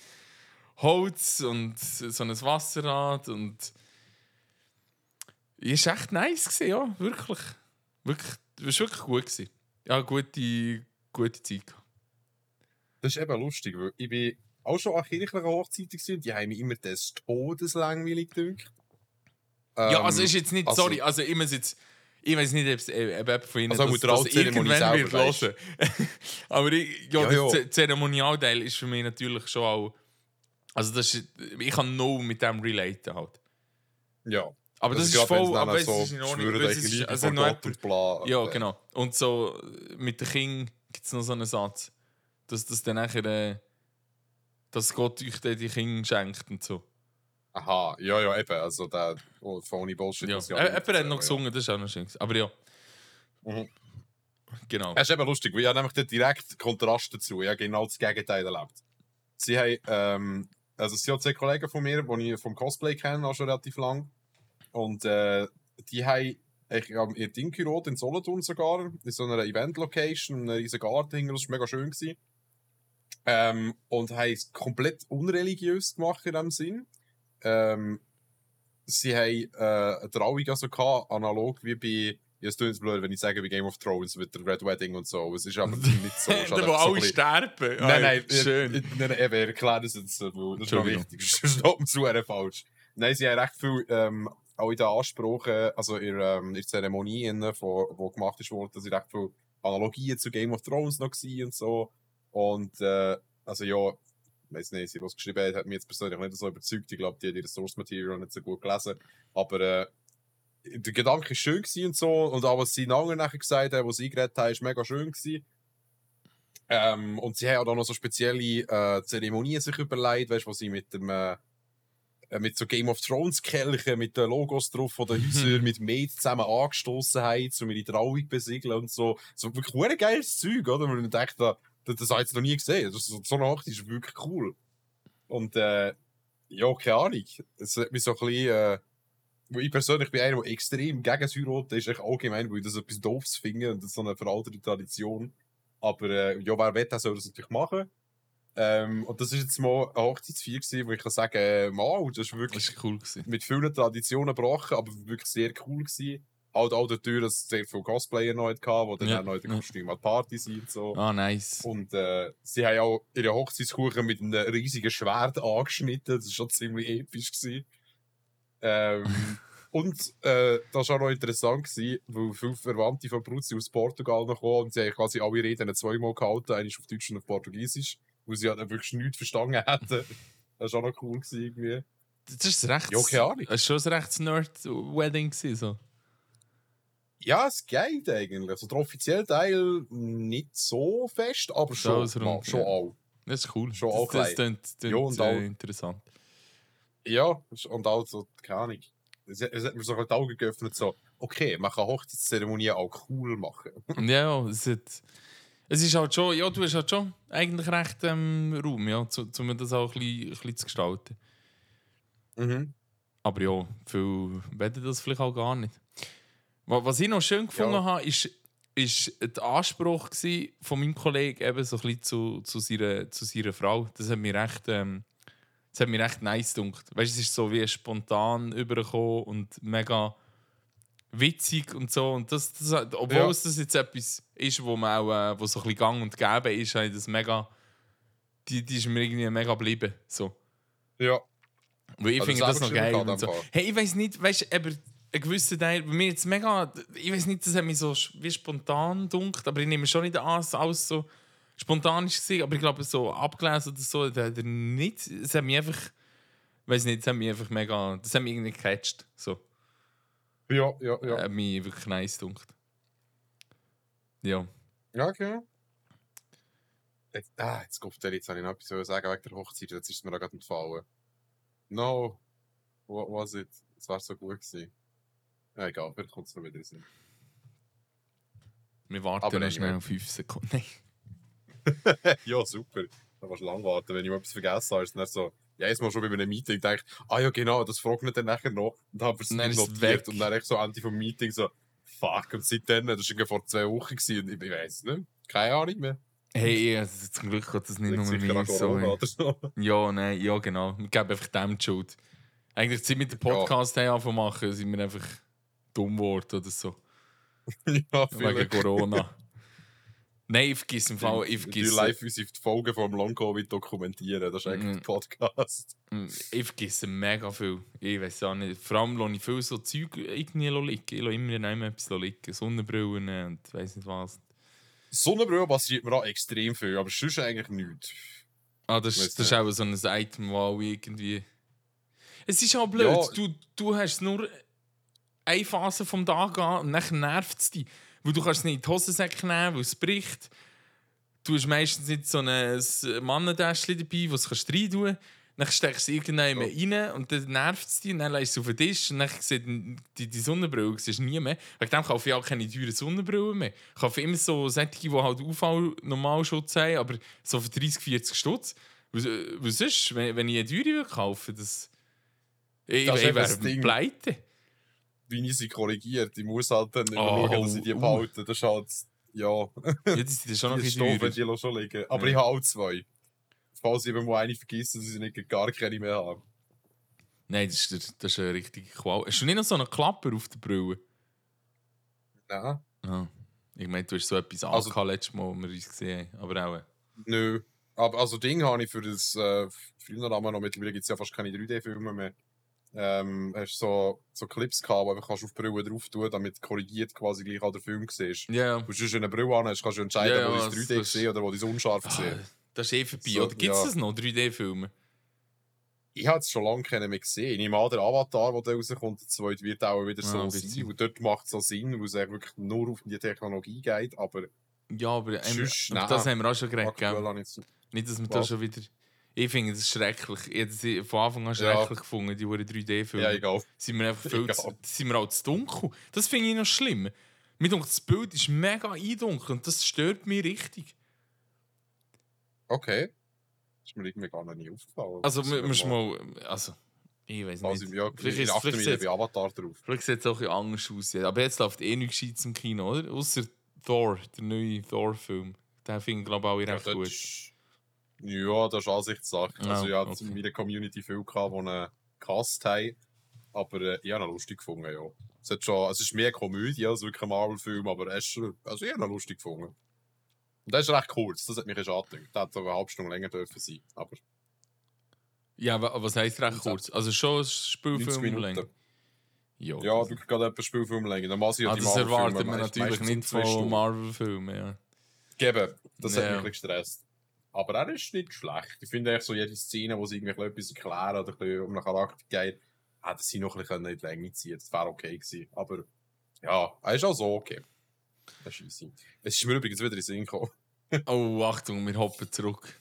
Holz und so ein Wasserrad und es war echt nice, gewesen, ja, wirklich. Wirklich, es war wirklich gut. Gewesen. ja, gute, gute Zeit. Das ist eben lustig, weil ich bin auch schon an kirchlichen Hochzeiten gewesen, die haben mich immer des Todes langweilig ja, Ähm, also ist jetzt nicht, also- sorry, also ich muss jetzt, ich weiß nicht, ob es äh, jemand von Ihnen Also das, Altzeremonie irgendwann wird selber, weisst hören. Aber ich, ja, Ja, der ja. Zeremonialteil ist für mich natürlich schon auch, also das ist, ich kann no mit dem relaten halt. Ja. Aber das, Also ist gerade wenn voll, aber es so ist in Ordnung. es ist- also noch Gott und bla. Ja, Äh, genau. Und so äh, mit den Kindern gibt es noch so einen Satz, dass das dann nachher, äh, dass Gott euch dann die Kinder schenkt und so. Aha, ja, ja, eben. Also der oh, phony Bullshit. Ja. Äh, alle Jemand hat erzählen, noch ja. gesungen, das ist auch noch schön. Aber ja. Mhm. Genau. Es ist eben lustig, weil ich nämlich den direkten Kontrast dazu. Habe genau das Gegenteil erlebt. Sie haben, ähm, also sie haben zwei Kollegen von mir, die ich vom Cosplay kenne, auch schon relativ lang. Und äh, die haben ich, am ihr Dinkyrot in Solothurn sogar, in so einer Event-Location, in einem riesen Garten, das war mega schön. Gewesen. Ähm, und haben es komplett unreligiös gemacht in dem Sinn. Ähm, sie haben äh, eine Trauung also gehabt, analog wie bei, es tut jetzt blöd, wenn ich sage, wie Game of Thrones mit der Red Wedding und so. Es ist aber nicht so. Es da wo so alle bisschen- sterben. Ah, Nein, nein, Schön. Ich, ich, nein, nein, eben, ich erkläre das jetzt, äh, weil das ist Entschuldigung. wichtig. Mir zu falsch. Nein, sie haben recht viel, ähm, auch in den Ansprachen, also in, ähm, in der Zeremonie, wo gemacht ist worden, sind recht viele Analogien zu Game of Thrones noch gewesen und so. Und, äh, also ja, weiß nicht, sie was geschrieben hat, hat mich jetzt persönlich nicht so überzeugt. Ich glaube, die hat ihr Source Material nicht so gut gelesen. Aber, äh, der Gedanke war schön gewesen und so. Und was sie nachher nachher gesagt haben, was sie eingeredet haben, ist mega schön gewesen. Ähm, und sie haben auch noch so spezielle äh, Zeremonien sich überlegt, weißt du, wo sie mit dem äh, äh, mit so Game of Thrones Kelchen, mit den Logos drauf von den Häusern, mit Maid zusammen angestoßen haben, um ihre Trauung besiegeln und so. So wirklich ein geiles Zeug, oder? Ich dachte, das, das, habe ich noch nie gesehen. Das, so, eine Hochzeit ist wirklich cool. Und äh, ja, keine Ahnung. Es hat mich so ein bisschen. Ich persönlich bin einer, der extrem gegen das Heiraten ist, echt allgemein, weil ich das etwas Doofes finde und das ist so eine veraltete Tradition. Aber äh, ja, wer will, der soll das natürlich machen. Ähm, und das ist jetzt mal eine Hochzeitsfeier, gewesen, wo ich kann sagen, äh, wow, das ist wirklich Das war cool. Gewesen. mit vielen Traditionen gebrochen, aber wirklich sehr cool gewesen. Halt auch dadurch, dass es sehr viele Cosplayer noch hatte, die dann Ja, auch noch in den ja. Kostümen an der Party sind und so. Ah, nice. Und äh, sie haben auch ihre Hochzeitskuchen mit einem riesigen Schwert angeschnitten. Das war schon ziemlich episch. Gewesen. Ähm, und äh, das war auch noch interessant, gewesen, weil viele Verwandte von Bruzzi aus Portugal noch kamen und sie haben quasi alle Reden zweimal gehalten, eine auf Deutsch und auf Portugiesisch, weil sie halt wirklich nichts verstanden hätten. Das war auch noch cool gewesen, irgendwie. Das ist recht. Ja, keine Ahnung. Das war schon ein rechts Nerd-Wedding. So. Ja, es geht eigentlich. Also der offizielle Teil nicht so fest, aber schon, rund, schon ja. auch. Das ist cool. Schon das, auch das klein. klingt, klingt Ja, und äh, auch- interessant. Ja, und auch so, keine Ahnung. Es, hat- es hat mir so die Augen geöffnet, so, okay, man kann Hochzeitszeremonien auch cool machen. ja, es, hat, es ist halt schon, ja, du hast halt schon eigentlich recht ähm, Raum, ja, zu, um das auch ein bisschen, ein bisschen zu gestalten. Mhm. Aber ja, viel werden das vielleicht auch gar nicht. Wa- Was ich noch schön gefunden Ja. habe, ist, ist der Anspruch von meinem Kollegen eben so ein bisschen zu, zu, seiner, zu seiner Frau. Das hat mir recht, ähm, das hat mir recht nice gedacht. Weißt, es ist so wie spontan übergekommen und mega witzig und so. Und das, das, obwohl Ja. es das jetzt etwas ist, wo man auch, äh, wo so ein bisschen gang und gäbe ist, habe das mega, die, die ist mir irgendwie mega geblieben. So. Ja. Weil ich Also finde das selber noch geil. Und so. Hey, ich weiß nicht, weißt du, aber ein gewisser Teil, bei mir jetzt mega, ich weiß nicht, das hat mich so wie spontan dunkt, aber ich nehme schon nicht an, dass alles so spontan gewesen, aber ich glaube, so abgelesen oder so, da hat er nicht, es hat mich einfach, weiß nicht, es hat mich einfach mega, das hat mich irgendwie gecatcht, so. Ja, ja, ja. Hat mich wirklich nice dunkt. Ja. Ja, okay. Jetzt, ah, jetzt kommt der, jetzt habe ich noch etwas zu sagen wegen der Hochzeit, jetzt ist es mir da gerade entfallen. No, what was it? Es war so gut gewesen. Ja, egal, vielleicht kommt es noch wieder in den Sinn. Wir warten Aber noch schnell auf 5 Sekunden. Nein. ja, super. Da kannst du lang warten, wenn ich mal etwas vergessen habe. Ist dann so, ja, jetzt mal schon bei einem Meeting denkt, ah ja, genau, das fragt nicht dann nachher noch. Und dann habe ich es dann es notiert. weg. Und dann echt so Ende vom Meeting so, fuck, und seitdem, das war vor zwei Wochen gewesen, und ich, ich weiß nicht, keine Ahnung mehr. Hey, also, zum Glück hat das nicht nur sicher mir so. Ja, nein, ja, genau. Wir geben einfach dem die Schuld. Eigentlich, seit wir den Podcast haben angefangen zu machen, sind wir einfach dumm geworden oder so. ja, Wegen. Corona. Nein, ich vergesse im Fall, ich Wir vergesse, live unsere Folgen vom Long-Covid dokumentieren. Das ist eigentlich ein Podcast. Mm, ich vergesse mega viel. Ich weiß auch nicht. Vor allem lasse ich viel so Zeug irgendwie liegen. Ich lasse immer noch immer etwas liegen. Sonnenbrillen und weiss nicht was. Sonnenbrille passiert mir auch extrem viel, aber sonst eigentlich nichts. Ah, das, Weiss ist- das ist nicht. auch so ein Item, wo alle irgendwie. Es ist auch blöd. Ja. Du, du hast nur eine Phase vom Tag an und dann nervt es dich. Weil du kannst es nicht in die Hosensäcke nehmen, weil es bricht. Du hast meistens nicht so ein Mannentäschchen dabei, das du rein tun kannst. Dann steckst du es irgendwann rein und dann nervt es dich. Und dann legst du es auf den Tisch und dann sieht die, die Sonnenbrille siehst nie mehr. Wegen dem kaufe ich auch keine teuren Sonnenbrillen mehr. Ich kaufe immer so solche, die halt UV-Normalschutz haben, aber so für 30, 40 Stutz. Was, äh, ist, wenn, wenn ich eine teure kaufen das... Ich, Das ich wäre pleite. Wie ich sie korrigiert. Ich muss halt dann immer Oh, schauen, dass ich die uh. behalte. Das ist halt, ja, Ja, die sind schon noch die ein Stoffe, bisschen die schon liegen. Aber Ja. ich habe auch zwei. Falls ich mal eine vergesse, dass ich nicht gar keine mehr habe. Nein, das ist, das ist eine richtige Qual. Hast du nicht noch so einen Klapper auf der Brille? Nein. Ah. Ich meine, du hast so etwas Also- also, letztes Mal, wo wir uns gesehen haben. Aber auch. äh, Nö. Aber also Ding habe ich für das äh, wir noch mittlerweile gibt es ja fast keine 3D-Filme mehr. Ähm, hast so, so Clips gehabt, wo du einfach kannst auf die Brille drauf tun damit korrigiert quasi gleich auch der Film siehst. Ja, Wenn du schon eine Brille an hast, kannst du entscheiden, Ja, ja, wo das- du es 3D das- gesehen oder wo du es unscharf ah, gesehen. das ist eh vorbei. So, Oder gibt es ja. das noch, 3D-Filme? Ich habe es schon lange keinen mehr gesehen. Ich nehme an, der Avatar, der da rauskommt, der zweite, wird auch wieder Ja, so ein sein. Und dort macht es so Sinn, weil es wirklich nur auf die Technologie geht. Aber Ja, aber, ähm, Sonst, das haben wir auch schon geredet. aktuell Gell? Nicht, dass wir da schon wieder. Ich finde das schrecklich. Ich habe von Anfang an Ja. schrecklich gefunden, die verdammten 3D-Filme. Ja, egal. sind wir einfach viel zu, sind wir auch zu dunkel. Das finde ich noch schlimm. Denkt, das Bild ist mega eindunkelt und das stört mich richtig. Okay. Das ist mir irgendwie gar noch nie aufgefallen. Also, wir müssen mal-. Also, ich weiß Also, nicht. ja, Vielleicht ich achte mich bei Avatar drauf. Vielleicht sieht es auch ein anders aus. jetzt. Aber jetzt läuft eh nichts Gescheites im Kino, oder? Außer Thor, der neue Thor-Film. Den finde ich, glaube ich, auch Ja, recht das gut. Ja, das ist Ansichtssache. Ja, also, ich hatte okay. in meiner Community viel, gehabt, die einen Cast haben. Aber äh, ich habe ihn lustig gefunden, ja. Es, hat schon, es ist mehr Komödie als wirklich ein Marvel-Film, aber er ist, also ich habe ihn lustig gefunden. Und das ist recht kurz, das hat mich angedrückt. Der hätte eine halbe Stunde länger dürfen sein. Aber Ja, wa- was heisst recht kurz? Also schon ein 90 Spielfilm. Ja, Ja, das, wirklich gerade etwas Spielfilmlänge. Dann muss ich ja ah, das erwartet man natürlich nicht zwei von. Marvel-Filmen. Ja. Geben. Das hat Ja. mich ein bisschen gestresst. Aber er ist nicht schlecht. Ich finde echt so jede Szene, wo sie irgendwie etwas erklären oder ein bisschen um einen Charakter geht, hätte sie noch ein bisschen in die Länge ziehen Das wäre okay gewesen. Aber ja, er ist auch so okay. Das ist easy. Es ist mir übrigens wieder in den Sinn gekommen. Oh, Achtung, wir hoppen zurück.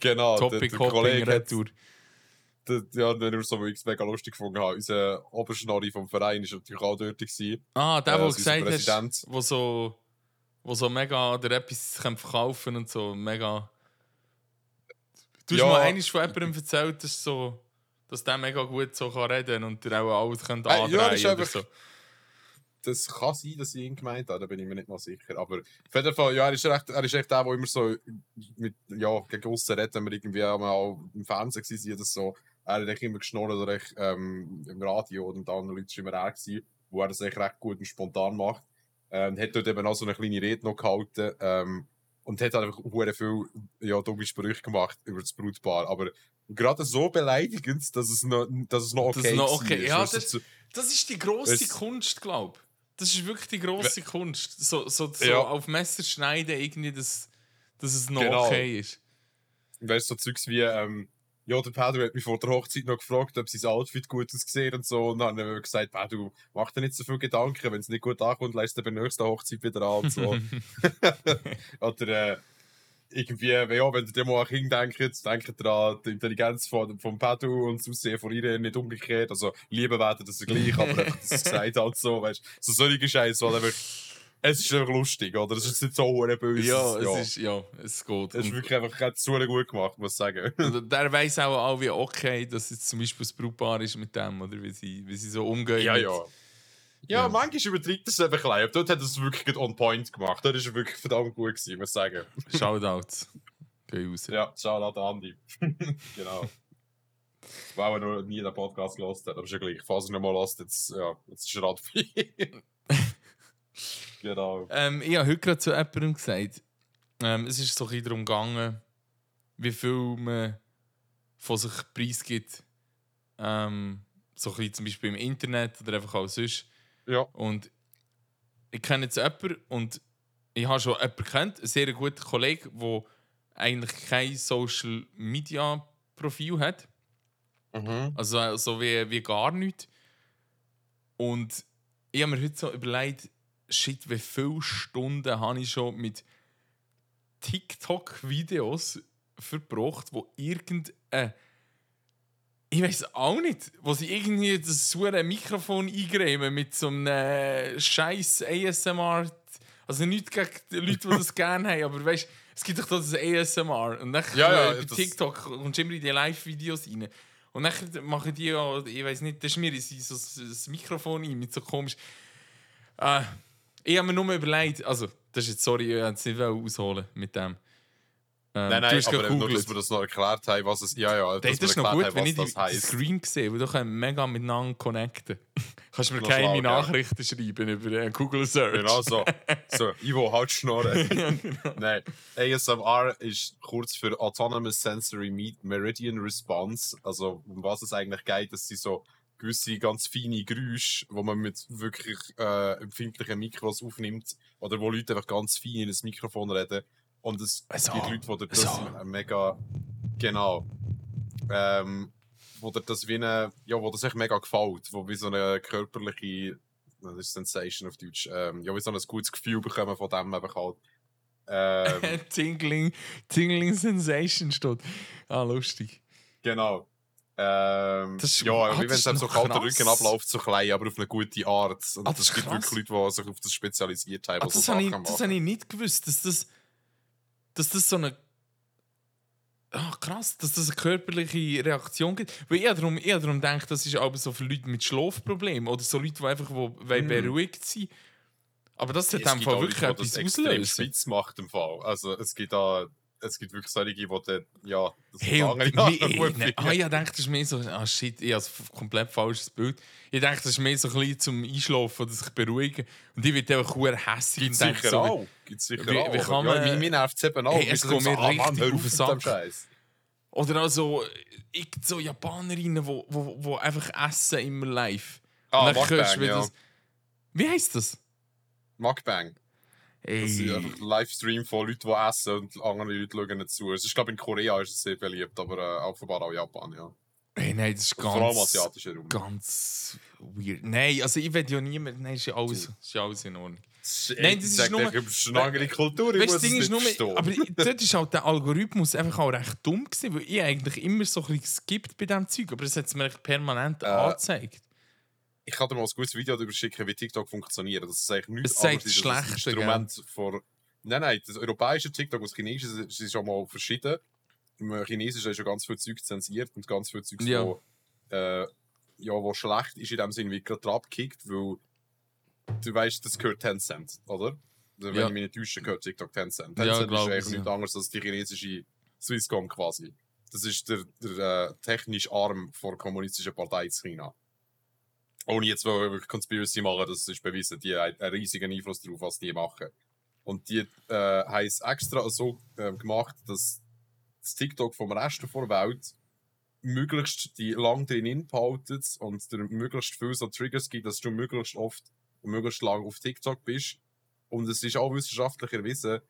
Genau, Topic der, der Kollege hat, der, ja, wenn wir so mega lustig gefunden haben. Unser Oberschnorri vom Verein ist natürlich auch dort gewesen. Ah, der, Äh, der gesagt hat, Präsident. wo so, wo so mega der etwas kann verkaufen und so mega. Du hast Ja. mal eines von jemandem erzählt, dass, so, dass der mega gut so kann reden und der auch alles kann Äh, ja, andrehen das ist oder so. Das kann sein, dass ich ihn gemeint habe, da bin ich mir nicht mal sicher. Aber auf jeden Fall, ja, er ist echt, er ist echt der, der immer so mit, ja, gegen aussen redet, wenn wir irgendwie mal im Fernsehen waren oder so. Er hat immer geschnurrt oder echt, ähm, im Radio und mit anderen Leuten war immer er, gewesen, wo er das echt recht gut und spontan macht. Ähm, hat dort eben auch so eine kleine Rede noch gehalten ähm, und hat einfach sehr viel ja, dumme Sprüche gemacht über das Brutpaar. Aber gerade so beleidigend, dass es noch, dass es noch okay es noch okay- ja, Weißt du, das- Das ist die grosse Kunst, glaube ich. Das ist wirklich die grosse Kunst. So, so, so Ja. auf Messer schneiden, irgendwie, dass, dass es noch Genau. okay ist. weißt du, so Zeugs wie, ähm, ja, der Pedro hat mich vor der Hochzeit noch gefragt, ob sein Outfit gut aussieht und so. Und dann haben wir gesagt, Pedro, mach dir nicht so viel Gedanken, wenn es nicht gut ankommt, leist du bei der nächsten Hochzeit wieder an und so. Oder äh, irgendwie, ja, wenn ihr dir mal an Kinder denkt, denkt ihr an die Intelligenz von, von Pedro und das Aussehen von ihr, nicht umgekehrt. Also, lieben werden das gleich, aber einfach, dass es gesagt hat, so, weißt du, so solche Scheiße, weil einfach, es ist einfach lustig, oder? Es ist nicht so hure böse. ja, es ist, ja, es geht. Es ist wirklich einfach super gut gemacht, muss ich sagen. Und der weiß auch, auch wie okay, dass es zum Beispiel das Brautpaar ist mit dem, oder wie sie, wie sie so umgehen. Ja, ja. Ja, Ja. manchmal überträgt er es einfach klein. Aber dort hat es wirklich on point gemacht. Dort ist er wirklich verdammt gut gewesen, muss ich sagen. Shoutouts. Geh raus. Ja, schau an Andi. genau. Weil er noch nie den Podcast gelost hat, aber ja gleich. Falls er noch mal lost, jetzt, ja, jetzt ist er Radfi. genau. Ähm, ich habe heute gerade zu jemandem gesagt, ähm, es ist so ein bisschen darum gegangen, wie viel man von sich preisgibt. Ähm, so ein bisschen zum Beispiel im Internet oder einfach auch sonst. Ja. Und ich kenne jetzt jemanden und ich habe schon jemanden kennt, einen sehr guten Kollegen, der eigentlich kein Social Media Profil hat. Mhm. Also so wie, wie gar nichts. Und ich habe mir heute so überlegt, shit, wie viele Stunden habe ich schon mit TikTok-Videos verbracht, wo irgendein ich weiß auch nicht, wo sie irgendwie das saure Mikrofon eingrämen mit so einem äh, scheiß ASMR. Also nicht gegen die Leute, die das gerne haben, aber weißt es gibt doch das ASMR. Und dann Ja, ja, bei TikTok kommst du immer in die Live-Videos rein. Und dann machen die ja, ich weiß nicht, das schmieren sie so das Mikrofon ein mit so komisch. Äh, ich habe mir nur überlegt, also, das ist jetzt, sorry, ich wollte es nicht ausholen mit dem. Ähm, Nein, du nein, aber nur, dass wir das noch erklärt haben, was es. Ja, ja, Das, ist noch gut, wenn haben, ich was die, das heisst. Screen sehe, weil können wir mega miteinander connecten. Kannst du mir keine schlau? Nachrichten schreiben über äh, Google Search. Genau so. So, Ivo, halt Schnorren. ja, genau. Nein, ASMR ist kurz für Autonomous Sensory Me- Meridian Response. Also, um was es eigentlich geht, dass sie so gewisse ganz feine Geräusche, wo man mit wirklich äh, empfindlichen Mikros aufnimmt, oder wo Leute einfach ganz fein in das Mikrofon reden. Und es So. gibt Leute, die das So. mega. Genau. Ähm, wo das wie eine, ja, wo das echt mega gefällt, wo wie so eine körperliche, das ist Sensation auf Deutsch, ähm, ja, wie so ein gutes Gefühl bekommen von dem eben halt. Ähm, Tingling, Tingling Sensation steht. Ah, lustig. genau. Ähm, Das ist- ja, ah, wie wenn das es so noch kalt der krass. Rücken abläuft, so klein, aber auf eine gute Art. Und Ah, das es gibt krass. wirklich Leute, die sich auf das spezialisiert haben, Ah, die so das habe ich, machen. das hab ich nicht gewusst, dass das, dass das so eine. Ah, krass, dass das eine körperliche Reaktion gibt. Weil ich habe darum, ich habe darum gedacht, das ist aber so für Leute mit Schlafproblemen oder so Leute, die einfach wo, Mm. beruhigt sind. Aber das hat Es in dem Fall wirklich etwas das auslösen. spitz macht im Fall. Also es gibt da, es gibt wirklich solche, die dann, ja, das Hey, gut ne, finden. ah, ich dachte, das ist mehr so. Ah, shit, ich habe ein komplett falsches Bild. Ich dachte, das ist mehr so ein bisschen zum Einschlafen oder sich beruhigen. Und ich werde einfach sehr hässlich Gibt sicher so, auch. Gibt sicher wie- auch. wie kann ja, man- mir, mir nervt es eben auch. Hey, es sind geht so, mir ah, Mann, richtig hör auf den Sack. Scheiß. Oder also, ich, so Japanerinnen, die wo, wo, wo einfach essen immer live. Ah, Mukbang, wie ja. das- Wie heisst das? Mukbang. Das ist Ey. einfach ein Livestream von Leuten, die essen und andere Leute schauen nicht zu. Es ist, glaube in Korea ist es sehr beliebt, aber äh, offenbar auch Japan, ja. Ey, nein, das ist Vor allem ganz, asiatischer Raum. ganz weird. Nein, also ich will ja niemand. Nein, ist ja alles, ist ja alles in Ordnung. Nein, das das ist nur-. Das ist eine andere Kultur, ich Weißt, muss das Ding ist nur, verstehen. aber dort ist halt der Algorithmus einfach auch recht dumm gewesen, weil ich eigentlich immer so ein bisschen geskippt bei diesem Zeug, aber es hat es mir echt permanent Äh, angezeigt. Ich kann dir mal ein gutes Video darüber schicken, wie TikTok funktioniert. Das ist eigentlich nichts Es anderes das als Schlechte, Instrument vor... Nein, nein, das europäische TikTok und das chinesische das ist schon mal verschieden. Im chinesischen ist schon ganz viel Zeug zensiert und ganz viel Zeug, Ja. wo, äh, ja, wo schlecht ist in dem Sinne, wie gerade abkickt, weil du weißt, das gehört Tencent, oder? Also, wenn Ja. ich mich nicht täusche, gehört TikTok Tencent. Ja, Tencent ist glaub eigentlich nichts ja. anderes als die chinesische Swisscom quasi. Das ist der, der äh, technische Arm der kommunistischen Partei in China. Ohne jetzt wirklich Conspiracy machen, das ist bewiesen, die haben einen riesigen Einfluss darauf, was die machen. Und die äh, haben es extra so äh, gemacht, dass das TikTok vom Rest der Welt möglichst die lang drin behaltet und dir möglichst viel so Triggers gibt, dass du möglichst oft und möglichst lang auf TikTok bist. Und es ist auch wissenschaftlich erwiesen,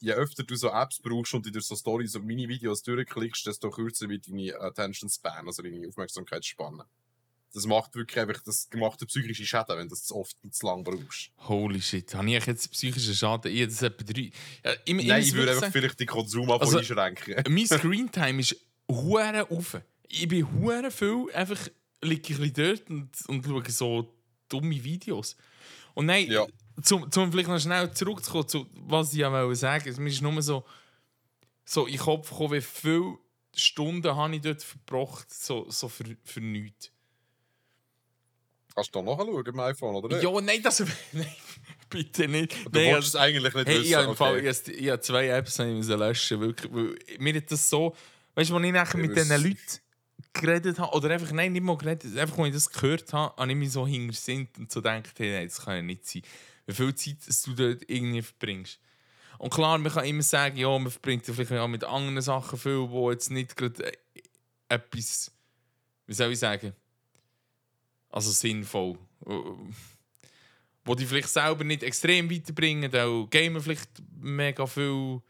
je öfter du so Apps brauchst und dir so Stories und Mini-Videos durchklickst, desto kürzer wird deine Attention Span, also deine Aufmerksamkeitsspanne. Das macht wirklich einfach, das macht eine psychische Schäden, wenn du das zu oft und zu lang brauchst. Holy shit, habe ich jetzt psychischen Schaden? Ich, das etwa drei. Ich, ich Nein, ich würde einfach vielleicht den Konsum Also- einschränken. mein Screentime ist hure auf. Ich bin hure viel einfach liege ich dort und, und schaue so dumme Videos. Und nein, Ja. zum, zum vielleicht noch schnell zurückzukommen zu was ich ja wollte sagen. Mir ist nur so, so in den Kopf gekommen, wie viele Stunden habe ich dort verbracht, so, so für, für nichts. Kannst du da nachschauen im iPhone, oder? nicht? Ja, nein, das. Nein, bitte nicht. Du Nein, wolltest es eigentlich nicht Hey, wissen. ich habe im Fall, okay. ich, ich habe zwei Apps die ich löschen wirklich, weil Mir hat das so. Weißt du, als ich nachher mit diesen. Leuten geredet habe, oder einfach, nein, nicht mal geredet, einfach, als ich das gehört habe, habe ich mich so hintersinnt und so gedacht, hey, nein, das kann ja nicht sein. Wie viel Zeit du dort irgendwie verbringst. Und klar, man kann immer sagen, ja, man verbringt ja vielleicht auch mit anderen Sachen viel, wo jetzt nicht gerade etwas, wie soll ich sagen, also sinnvoll, äh, wo die vielleicht selber nicht extrem weiterbringen, auch gamen vielleicht mega viel.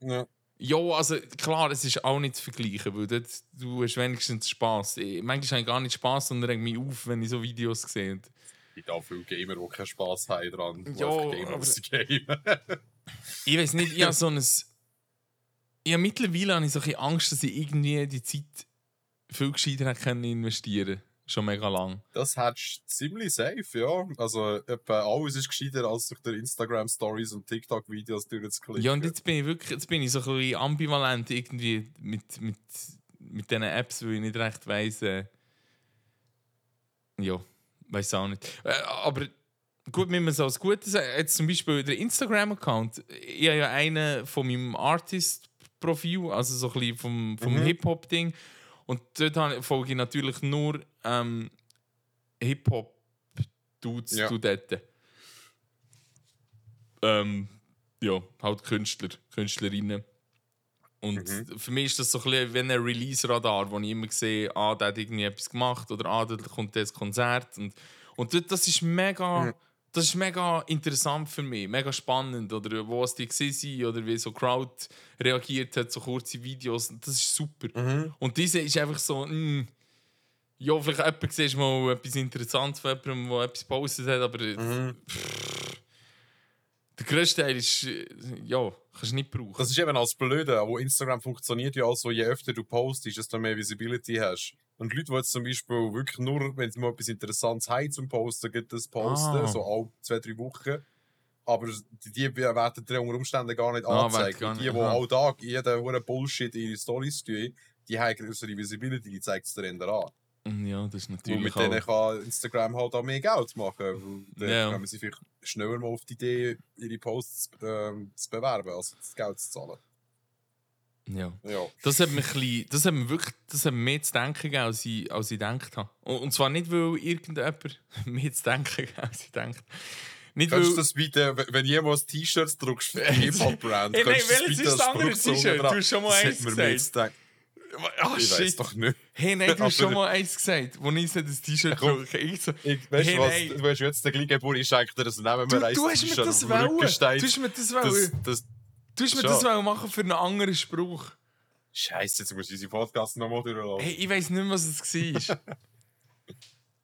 Ja. Ja, also klar, es ist auch nicht zu vergleichen, weil dort, du hast wenigstens Spass. Ich- Manchmal habe ich gar nicht Spass und regt mich auf, wenn ich so Videos sehe. Es gibt auch viele Gamer, die keinen Spass haben dran. Ja, Gamer aber- aus dem Game. Ich weiß nicht, ich habe so ein. Ich habe mittlerweile habe ich so ein Angst, dass ich irgendwie die Zeit viel gescheiter hätte können investieren Schon mega lang. Das hättest du ziemlich safe, ja. Also, etwa alles ist gescheiter, als durch die Instagram-Stories und TikTok-Videos durchzuklicken. Ja, und jetzt bin ich wirklich jetzt bin ich so ein bisschen ambivalent irgendwie mit, mit, mit diesen Apps, weil ich nicht recht weiss. Äh, ja, weiß auch nicht. Äh, aber gut, wenn man so als Gutes jetzt zum Beispiel der Instagram-Account, ich habe ja einen von meinem Artist-Profil, also so ein bisschen vom, vom Mhm. Hip-Hop-Ding. Und dort folge ich natürlich nur ähm, Hip-Hop-Dudes Ja. zu dort. Ähm, ja, halt Künstler, Künstlerinnen. Und Mhm. für mich ist das so ein bisschen wie ein Release-Radar, wo ich immer sehe, ah, der hat irgendwie etwas gemacht oder ah, da kommt das Konzert. Und, und dort- das ist mega. Mhm. Das ist mega interessant für mich, mega spannend. Oder wo es die waren oder wie so Crowd reagiert hat, so kurze Videos. Das ist super. Mhm. Und diese ist einfach so, mm, ja, vielleicht jemand siehst mal etwas Interessantes von jemandem, der etwas gepostet hat, aber Mhm. pff, der grösste Teil ist, äh, ja, kannst du nicht brauchen. Das ist eben als Blöde, wo Instagram funktioniert ja auch so, je öfter du postest, desto mehr Visibility hast. Und Leute, die jetzt zum Beispiel wirklich nur, wenn sie mal etwas Interessantes haben zum Posten, gibt das posten, Ah. so alle zwei, drei Wochen. Aber die, die werden dir unter Umständen gar nicht Ah, angezeigt. gar die, die aha. all Tag jeden Bullshit in ihre Stories tun, die haben größere Visibility, die zeigt es dir an. Mm, ja, das ist Und natürlich mit auch... denen kann Instagram halt auch mehr Geld machen. Weil dann Ja. kommen sie vielleicht schneller mal auf die Idee, ihre Posts ähm, zu bewerben, als das Geld zu zahlen. Ja. Ja. Das hat mir, bisschen, das hat mir wirklich das hat mir mehr zu denken gegeben, als ich, als ich gedacht habe. Und, und zwar nicht, weil irgendjemand mehr zu denken gegeben als ich denkt. Nicht, weil... Kannst du das bitte, wenn- jemand T-Shirts druckst für Hip-Hop-Brand, kannst du das bitte als Produktion Du hast schon mal eins gesagt. Denken. Ah, Ich weiß shit. doch nicht. Hey, nein, du hast schon mal eins gesagt, wo ich so das T-Shirt drücke. Ich so, Ich, weißt Hey, du was? nein. Du hast jetzt den gleichen Geburt, ich schenke dir das nehmen du, wir du hast mir das wollen. Du hast mir das Das, wollen. das, Du hast mir das wollen machen für einen anderen Spruch. Scheiße, jetzt muss ich unseren Podcast nochmal durchlaufen. Hey, ich weiß nicht mehr, was es war.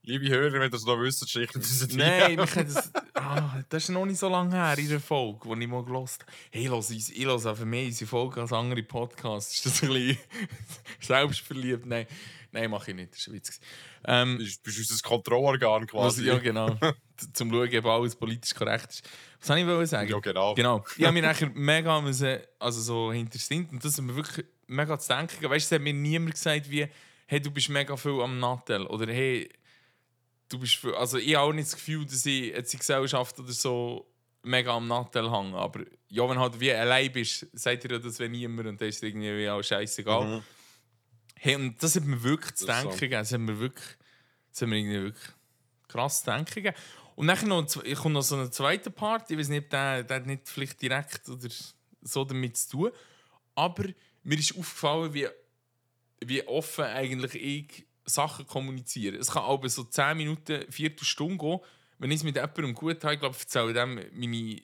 Liebe Hörer, wenn ihr das noch wisst, schickt uns das Nein, mich hat das, ah, das ist noch nicht so lange her in der Folge, die ich mal gelost habe. Hey, ich höre, ich höre einfach mehr unsere Folge als andere Podcasts. Ist das ein bisschen selbstverliebt? Nein, nein mache ich nicht. Das war ein Witz. Ähm, Du bist unser Kontrollorgan was, quasi. ja, genau. Zum Schauen, ob alles politisch korrekt ist. Was soll ich wollen sagen? Ja, genau. Genau. Ich habe mich nachher mega müssen, also so hintersinnt und das hat mir wirklich mega zu denken. Weißt du, es hat mir niemand gesagt, wie, hey, du bist mega viel am Nattel oder hey, du bist viel, also ich habe auch nicht das Gefühl, dass ich jetzt in Gesellschaft oder so mega am Nattel hänge, aber ja, wenn halt wie allein bist, sagt ihr ja das, wenn niemand und dann ist irgendwie wie auch scheißegal. Mhm. Hey, und das hat mir wirklich zu denken gegeben. Das hat mir wirklich, das hat mir irgendwie wirklich krass zu denken gegeben. Und dann noch, komme noch so einen zweiten Part. Ich weiß nicht, der, der hat nicht vielleicht direkt oder so damit zu tun. Aber mir ist aufgefallen, wie, wie offen eigentlich ich Sachen kommuniziere. Es kann aber so 10 Minuten, Viertelstunde gehen. Wenn ich es mit jemandem gut habe, ich glaube, ich erzähle dem meine,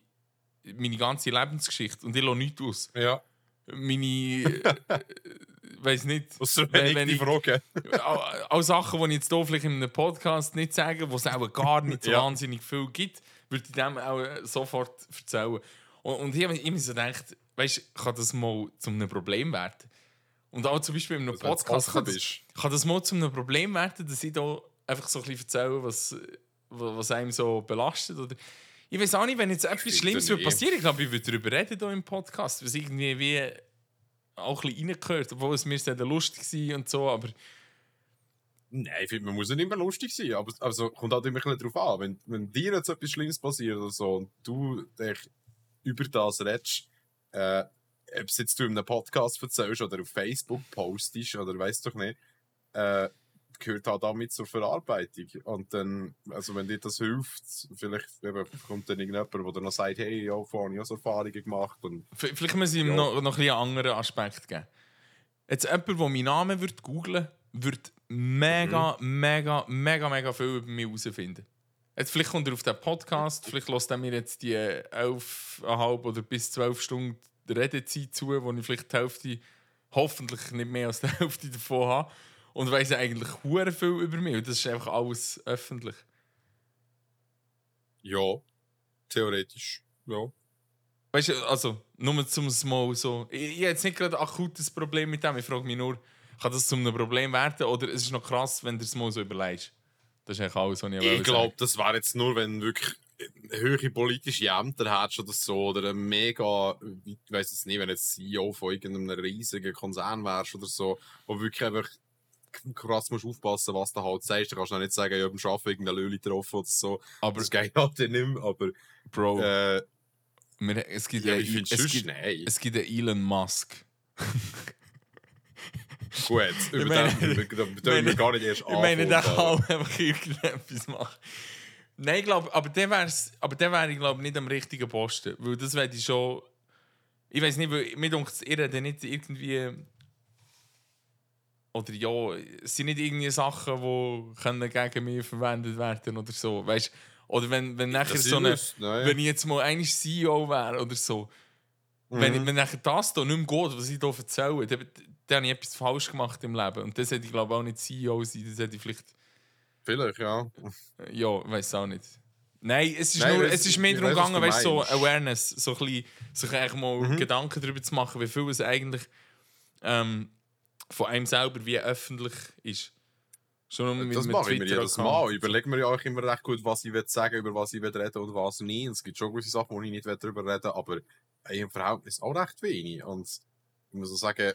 meine ganze Lebensgeschichte und ich lasse nichts aus. Ja, Meine. äh, weiß nicht. ausser Wenn- wenn ich wenn ich- Frage. auch, Sachen, die ich jetzt hier vielleicht in einem Podcast nicht sage, wo es auch gar nicht so Ja. wahnsinnig viel gibt, würde ich dem auch äh, sofort erzählen. Und, und ich habe mir so gedacht, weißt kann das mal zu einem Problem werden? Und auch zum Beispiel in einem du Podcast kann das, kann das mal zu einem Problem werden, dass ich da einfach so ein bisschen erzähle, was, wa- was einem so belastet. Oder ich weiß auch nicht, wenn jetzt etwas Schlimmes würde passieren, ich glaube, ich würde darüber reden hier im Podcast, was irgendwie wie auch ein bisschen reingehört, obwohl es mir sehr lustig war und so, aber Nein, ich finde, man muss nicht immer lustig sein, aber also, kommt halt immer ein bisschen drauf an. Wenn, wenn dir jetzt etwas Schlimmes passiert oder so und du dich über das redest, äh, ob es jetzt du in einem Podcast erzählst oder auf Facebook postest oder weißt doch nicht, äh, gehört halt auch mit zur Verarbeitung. Und dann, also wenn dir das hilft, vielleicht eben, kommt dann irgendjemand, der dann noch sagt, hey, ja, vorhin habe ich auch so Erfahrungen gemacht. Und Vielleicht müssen wir ihm Ja. noch, noch ein anderen Aspekt geben. Jetzt jemand, der meinen Namen wird googlen wird mega, mega, mega, mega viel über mich herausfinden. Jetzt vielleicht kommt er auf den Podcast, vielleicht lässt er mir jetzt die 11,5 oder bis 12 Stunden Redezeit zu, wo ich vielleicht die Hälfte, hoffentlich nicht mehr als die Hälfte davon habe. Und weiss eigentlich hure viel über mich. Und das ist einfach alles öffentlich. ja, theoretisch. Ja. Weißt du, also, nur zum mal so. Ich, ich habe jetzt nicht gerade ein akutes Problem mit dem. Ich frage mich nur, kann das zu einem Problem werden? Oder es ist noch krass, wenn du es mal so überlegst. Das ist eigentlich alles, was ich Ich glaube, das wäre jetzt nur, wenn wirklich höhere politische Ämter hättest oder so, oder ein mega, ich weiß es nicht, wenn du jetzt CEO von irgendeinem riesigen Konzern wärst oder so, wo wirklich einfach krass musst aufpassen, was du halt sagst. Da kannst du auch nicht sagen, ich habe beim Arbeiten irgendeine Löhle getroffen oder so. Aber, Das geht halt nicht mehr, aber Bro, äh, wir, es, gibt ja, einen- ich finde es, sonst gibt, es gibt einen Elon Musk. Gut, über meine- den über den meine- dürfen wir gar nicht erst Ich meine, der kann einfach irgendetwas machen. Nein, ich glaube, aber der wär's, aber der wäre ich glaube nicht am richtigen Posten, weil das wäre ich schon. Ich weiß nicht, weil mir denkt, ihr redet nicht irgendwie oder ja, es sind nicht irgendwie Sachen, die können gegen mich verwendet werden oder so, weißt? Oder wenn, wenn nachher Das so eine, nein. wenn ich jetzt mal eigentlich CEO wäre oder so, wenn, ich- wenn nachher das hier nicht mehr geht, was ich hier erzähle, dann, dann habe ich etwas falsch gemacht im Leben und das hätte ich glaube auch nicht CEO sein, das hätte ich vielleicht Vielleicht, ja. ja, weiß auch nicht. Nein, es ist, Nein, nur, es- ist mehr darum gegangen, weißt, so. Mhm. Awareness, so ein bisschen, sich eigentlich mal Gedanken darüber zu machen, wie viel es eigentlich ähm, von einem selber wie öffentlich ist. Schon mit das mache ich mir jedes. Mal. Ich überlege mir ja auch immer recht gut, was ich will sagen über was ich will reden und was nicht. Und es gibt schon gewisse Sachen, wo ich nicht will darüber reden aber im Verhältnis auch recht wenig. Und ich muss auch sagen,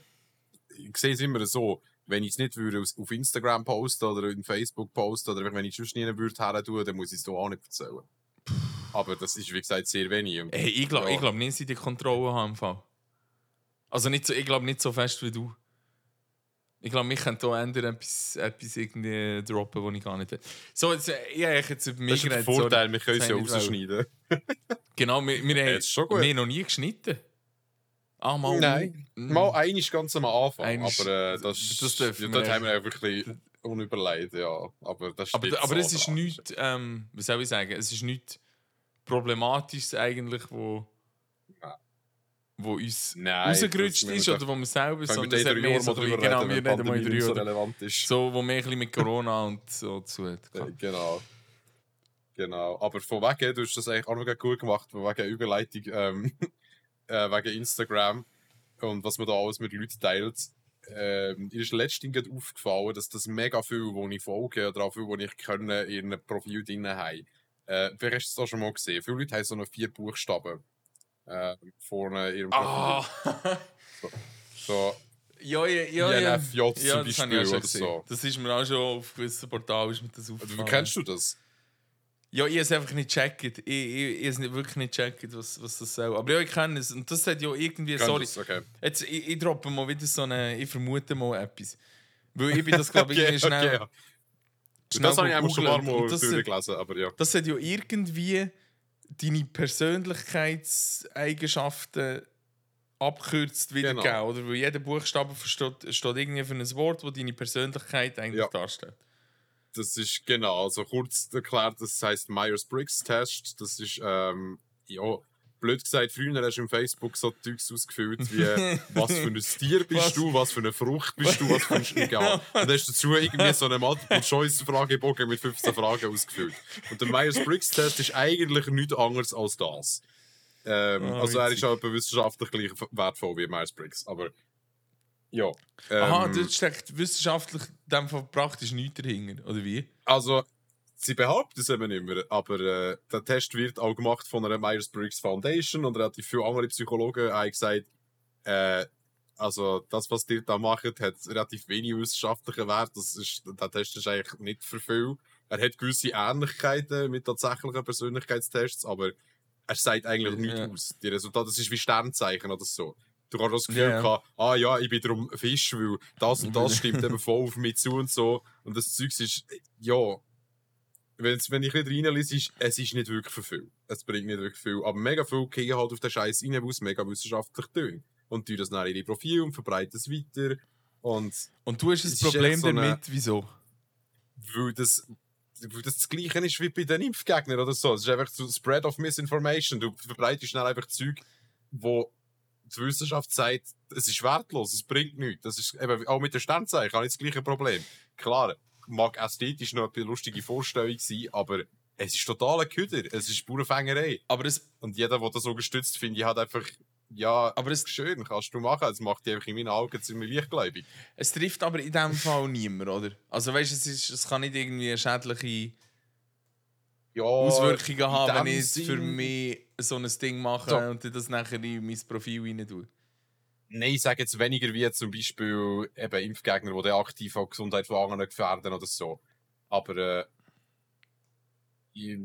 ich sehe es immer so, wenn ich es nicht würde auf Instagram posten oder in Facebook posten oder wenn ich es sonst nie würde her tun, dann muss ich es auch nicht erzählen. Aber das ist, wie gesagt, sehr wenig. Hey, ich glaube Ja. ich glaub nicht, dass sie die Kontrolle haben. im Fall. Also nicht so, ich glaube nicht so fest wie du. Ich glaube, mich könnte hier ändern, etwas, etwas irgendwie droppen, was ich gar nicht will. So, jetzt, äh, ich habe jetzt über mich das ist der geredet, sorry. Vorteil, wir können es Das ja habe ich rausschneiden. Genau, wir, wir, haben, wir haben noch nie geschnitten. Ah, mal. Nein. Mm. Mal einiges ganz am Anfang, Einisch- aber äh, das, das dürfen ja, wir haben wir einfach ein bisschen unüberlegt, ja. Aber das Aber, aber so es ist nichts, ähm, was soll ich sagen, es ist nichts Problematisches eigentlich, wo, wo uns Nein, rausgerutscht ist oder wo wir selber, sondern es hat mehr so ein bisschen, genau, wir drei so relevant ist. so, wo mehr ein bisschen mit Corona und so zu tun Äh, hat. Genau. Genau. Aber von wegen, du hast das eigentlich auch noch gut gemacht, von wegen Überleitung, ähm, äh, wegen Instagram und was man da alles mit Leuten teilt. Ähm, ist letztens gerade aufgefallen, dass das mega viel, wo ich folge oder auch viel, wo ich kenne, in einem Profil drin haben. Äh, vielleicht hast du es auch schon mal gesehen. Viele Leute haben so eine vier Buchstaben äh, vorne in ihrem Profil. Ah! So, ja, ja, ja. ja. INFJ ja, zum Beispiel schon oder so. Das ist mir auch schon auf gewissen Portalen ist mir das Wie aufgefallen. kennst du das? Ja, ich habe es einfach nicht gecheckt. Ich, ich, ich habe es nicht wirklich nicht gecheckt, was, was das soll. Aber ja, ich kenne es. Und das hat ja irgendwie, du sorry? Okay. jetzt, ich, ich droppe mal wieder so eine, ich vermute mal etwas. Weil ich bin das, glaube ich, Okay, schnell, okay, ja. schnell Das habe ich einfach schon. Mal Und das, durchgelesen, aber ja. das hat ja irgendwie deine Persönlichkeitseigenschaften abkürzt wiedergegeben, Genau. oder? Weil jeder Buchstabe versteht, steht irgendwie für ein Wort, das deine Persönlichkeit eigentlich Ja. darstellt. Das ist genau, also kurz erklärt, das heißt Myers-Briggs-Test. Das ist, ähm, ja, blöd gesagt, früher hast du im Facebook so Zeugs ausgefüllt wie, was für ein Tier bist Was? du, was für eine Frucht bist du, was für ein Egal. Und hast dazu irgendwie so einen Multiple-Choice-Fragebogen mit 15 Fragen ausgefüllt. Und der Myers-Briggs-Test ist eigentlich nichts anderes als das. Ähm, Ah, also er witzig. ist auch etwa wissenschaftlich gleich wertvoll wie Myers-Briggs, aber ja. Aha, ähm, da steckt wissenschaftlich dem Fall praktisch nichts dahinter, oder wie? Also, sie behaupten es eben immer, aber äh, der Test wird auch gemacht von einer Myers-Briggs Foundation und relativ viele andere Psychologen haben gesagt, äh, also das, was die da machen, hat relativ wenig wissenschaftlichen Wert. Das ist, der Test ist eigentlich nicht für viel. Er hat gewisse Ähnlichkeiten mit tatsächlichen Persönlichkeitstests, aber er sagt eigentlich nichts Ja. aus. Die Resultate, das ist wie Sternzeichen oder so. Du kannst das Gefühl ja. haben, ah ja, ich bin darum Fisch, weil das und das stimmt eben voll auf mich zu und so. Und das Zeug ist, ja, wenn's, wenn ich nicht reinlese, ist, es ist nicht wirklich für viel. Es bringt nicht wirklich viel. Aber mega viel gehen halt auf den Scheiß rein, weil es mega wissenschaftlich tönt. Und tun das dann in ihre Profile und verbreiten es weiter. Und Und du hast ein echt Problem so damit, wieso? weil das, weil das das Gleiche ist wie bei den Impfgegnern oder so. Es ist einfach so Spread of Misinformation. Du verbreitest schnell einfach Zeug, wo die Wissenschaft sagt, es ist wertlos, es bringt nichts. Das ist eben, auch mit den Sternzeichen habe ich das gleiche Problem. Klar, mag ästhetisch noch eine lustige Vorstellung sein, aber es ist totaler Köder. Es ist pure Fängerei. Aber es, Und jeder, der das so gestützt finde ich, hat einfach, ja, aber es, schön, kannst du machen. Es macht dich einfach in meinen Augen ziemlich leichtgläubig. es trifft aber in dem Fall niemand, oder? Also weißt du, es, ist- es kann nicht irgendwie eine schädliche Ja, Auswirkungen haben, wenn ich jetzt für Sinn- mich so ein Ding mache So. und das nachher in mein Profil rein tue. Nein, ich sage jetzt weniger wie zum Beispiel eben Impfgegner, die aktiv auch die Gesundheit von anderen gefährden oder so. Aber äh, ich,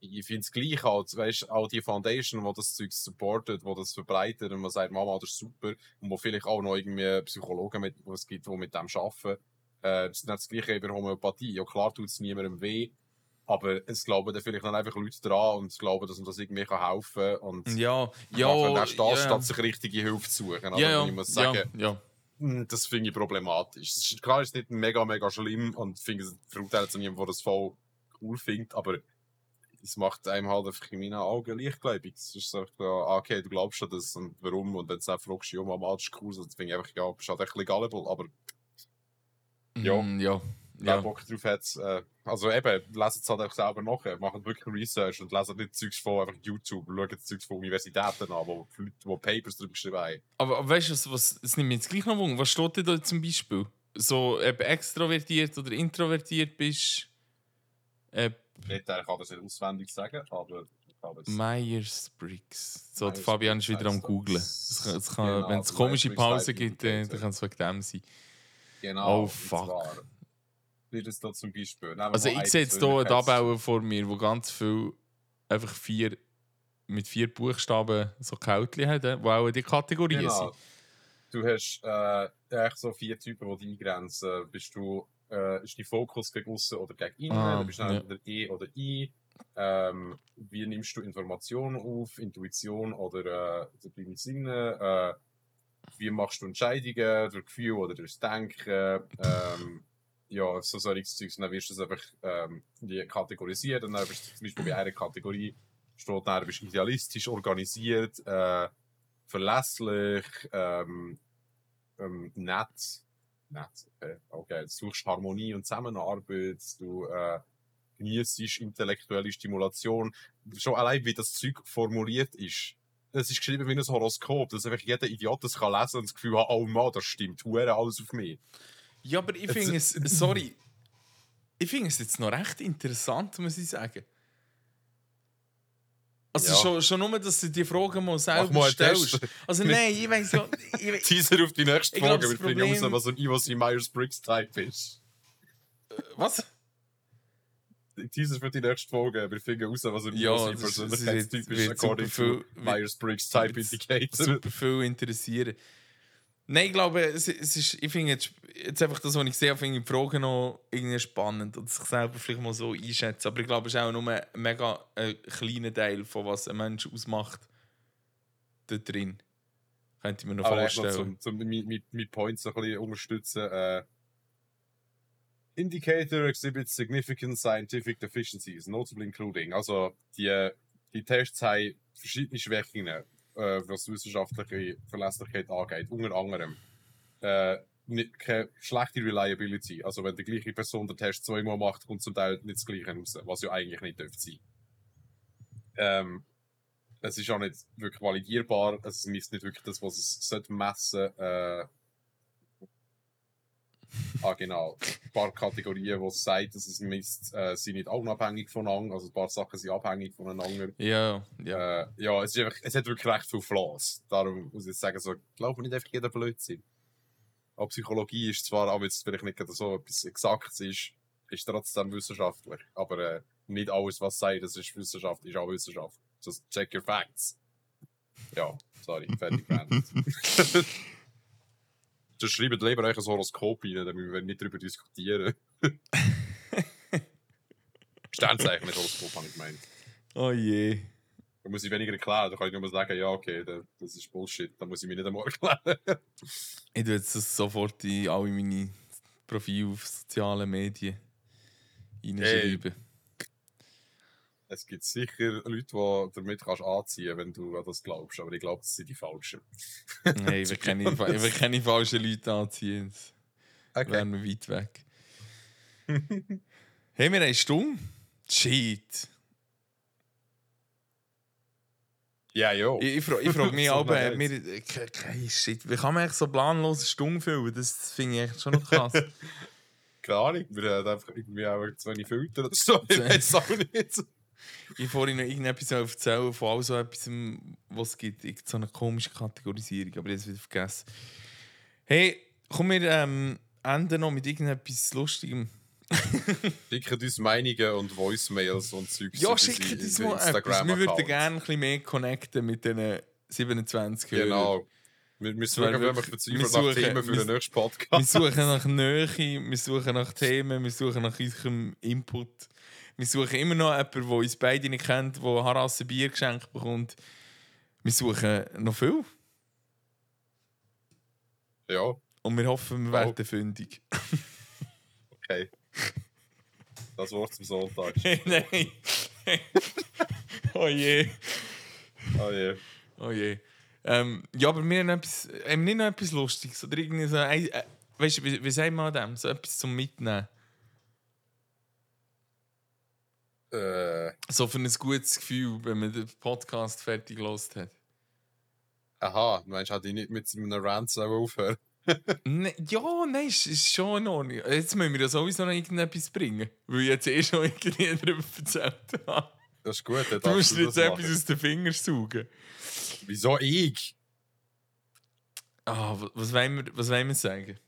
ich finde es gleich halt, weißt auch die Foundation, die das Zeug supportet, die das verbreitet und man sagt, Mama, das ist super. Und wo vielleicht auch noch irgendwie Psychologen mit, es gibt, die mit dem arbeiten. Äh, das ist nicht das gleiche über Homöopathie. Ja, klar tut es niemandem weh. Aber es glauben dann vielleicht dann einfach Leute dran und glauben, dass man das irgendwie kann helfen kann. Und Ja, ja, machen dann das, ja, statt sich richtige Hilfe zu suchen. Aber ja, ja, ich muss sagen, ja, ja. hm, das finde ich problematisch. Es ist, klar, es ist nicht mega, mega schlimm und ich finde, es verurteilt jetzt niemand, der das voll cool findet, aber es macht einem halt einfach in meinen Augen leichtgläubig. Es ist so, ah, okay, du glaubst an das und warum und wenn du dann fragst, ja, Mama, das ist cool, dann finde ich einfach, ja, bist halt echt gullible, aber Ja. Mm, ja. Ja. Bock drauf hat, äh, also eben, lesen es halt auch selber nach, machen wirklich Research und lesen nicht Zeugs von einfach YouTube, schauen Zeugs von Universitäten an, wo Leute, die Papers drüber geschrieben haben. Aber, aber weißt du, was, was, es nimmt mich jetzt gleich noch Wunder. Was steht denn da zum Beispiel? So, ob extrovertiert oder introvertiert bist? Äh, Nicht, ich kann das nicht auswendig sagen, aber. Myers-Briggs. So, Myers-Briggs Fabian ist wieder am das. googlen. Kann, kann, Genau, Wenn es der komische Type gibt, dann, Indicator. dann kann es wegen dem sein. Genau. Oh, fuck. Wird es da zum Beispiel. Nehmen Also ich sehe jetzt hier eine Persönlichkeits- Tabelle vor mir, wo ganz viel einfach vier mit vier Buchstaben so Kältchen hat, die auch die Kategorien Genau. sind. Du hast äh, echt so vier Typen, die dich eingrenzen. Bist du, äh, ist dein Fokus gegen außen oder gegen innen? Ah, bist du entweder E oder I. Ähm, wie nimmst du Informationen auf? Intuition oder äh, deine Sinne? Äh, wie machst du Entscheidungen? Durch Gefühl oder durchs Denken? Ähm, ja, so solches Zeugs. Dann wirst du es einfach ähm, kategorisiert. Und dann bist du zum Beispiel bei einer Kategorie steht dann, bist idealistisch organisiert, äh, verlässlich, ähm, ähm, nett. Nett, okay. okay. Du suchst Harmonie und Zusammenarbeit, du äh, genießt intellektuelle Stimulation. Schon allein, wie das Zeug formuliert ist. Es ist geschrieben wie ein Horoskop, dass einfach jeder Idiot das kann lesen und das Gefühl hat, oh Mann, das stimmt, hure alles auf mich. Ja, aber ich finde es, sorry, ich finde es jetzt noch recht interessant, muss ich sagen. Also Ja. schon, schon nur, dass du die Fragen mal selber mal stellst. Test. Also nein, ich weiß ja... Ich Teaser auf die nächste Ich glaub, Folge, das wir Problem- raus, was ein Ivo C. Myers-Briggs-Type ist. was? Teaser für die nächste Folge. Wir finden raus, was ein Ja, ja, das- das Persönlichkeitstyp wird- ist, wird according super to viel- Myers-Briggs Type wird Indicator. super viel interessieren. Nein, ich glaube, es, es ist, ich finde jetzt, jetzt einfach das, was ich sehe, finde ich die Frage noch irgendwie spannend und sich selber vielleicht mal so einschätzen. Aber ich glaube, es ist auch nur ein mega äh, kleiner Teil von was ein Mensch ausmacht. Da drin. Könnte ich mir noch Aber noch vorstellen. zum, zum mit, mit, mit Points ein bisschen unterstützen. Äh, Indicator exhibits significant scientific deficiencies, notably including. Also, die, die Tests haben verschiedene Schwächen, äh, was wissenschaftliche Verlässlichkeit angeht. Unter anderem äh, nicht, keine schlechte Reliability. Also, wenn die gleiche Person den Test zweimal macht, kommt zum Teil nicht das Gleiche raus, was ja eigentlich nicht dürfte sein. Ähm, es ist auch nicht wirklich validierbar. Es misst nicht wirklich das, was es sollte messen. Äh, ah, genau. Ein paar Kategorien, wo es sagt, dass es misst, äh, sind nicht unabhängig voneinander. Also ein paar Sachen sind abhängig voneinander. Ja, ja. Äh, ja, es, ist einfach, es hat wirklich recht viele Flaws. Darum muss ich jetzt sagen, so, glaube nicht einfach jeder Blödsinn. Auch Psychologie ist zwar, aber jetzt vielleicht nicht gerade so etwas Exaktes ist, ist trotzdem wissenschaftlich. Aber äh, nicht alles, was sagt, das ist Wissenschaft, ist auch Wissenschaft. Just check your facts. Ja, sorry, fertig. Dann schreibt lieber ein Horoskop rein, müssen wir nicht darüber diskutieren. Sternzeichen mit Horoskop, habe ich gemeint. Oh je. Da muss ich weniger erklären, da kann ich nur sagen, ja, okay, da- das ist Bullshit, da muss ich mich nicht einmal erklären. Ich tue jetzt das sofort in alle meine Profile auf sozialen Medien reinschreiben. Es gibt sicher Leute, die damit kannst anziehen wenn du an das glaubst, aber ich glaube, das sind die Falschen. Nein, ich will keine, ich will keine falschen Leute anziehen. Okay. Wären wir weit weg. hey, wir haben eine Stunde. Shit. Ja, jo. Ich, ich, fra- ich frage mich aber, leid. wir, ke- ke- shit, wie kann man echt so planlos Stunde füllen? Das finde ich echt schon noch krass. Keine Ahnung, wir haben einfach irgendwie auch zu wenig Filter oder so. Ich weiß auch nicht. Ich vorhin noch irgendetwas erzählen von all so etwas, was es gibt. Irgend so eine komische Kategorisierung, aber es wieder vergessen. Hey, komm, wir ähm, enden noch mit irgendetwas Lustigem. Schickt uns Meinungen und Voicemails und Zeugs. Ja, schickt uns mal etwas. Wir würden gerne ein bisschen mehr connecten mit diesen 27 Hörern. Genau. Wir, wir suchen, wir wirklich- verzweifelt wir nach Themen für wir- den nächsten Wir Podcast. suchen nach Nähe, wir suchen nach Themen, wir suchen nach unserem Input. Wir suchen immer noch jemanden, der uns beide nicht kennt, der Harasse Bier geschenkt bekommt. Wir suchen noch viel. Ja, Und wir hoffen, wir Oh. werden fündig. okay. Das Wort zum Sonntag. Nein. oh je. Oh je. Oh je. Ähm, ja, aber wir haben, etwas, haben nicht noch etwas Lustiges. Oder irgendwie so. Äh, weißt du, wie, wie sagt man dem? So etwas zum Mitnehmen. Äh, So für ein gutes Gefühl, wenn man den Podcast fertig gelost hat. aha, meinst du, hätte ich nicht mit einem Rant aufhören Ne, ja, nein, ist, ist schon in Ordnung. Jetzt müssen wir ja sowieso noch irgendetwas bringen. Weil ich jetzt eh schon irgendwie darüber erzählt habe. Das ist gut, dann Du musst darfst jetzt etwas aus den Fingern saugen. Wieso ich? Ah, wa- was wollen wir, was wollen wir sagen?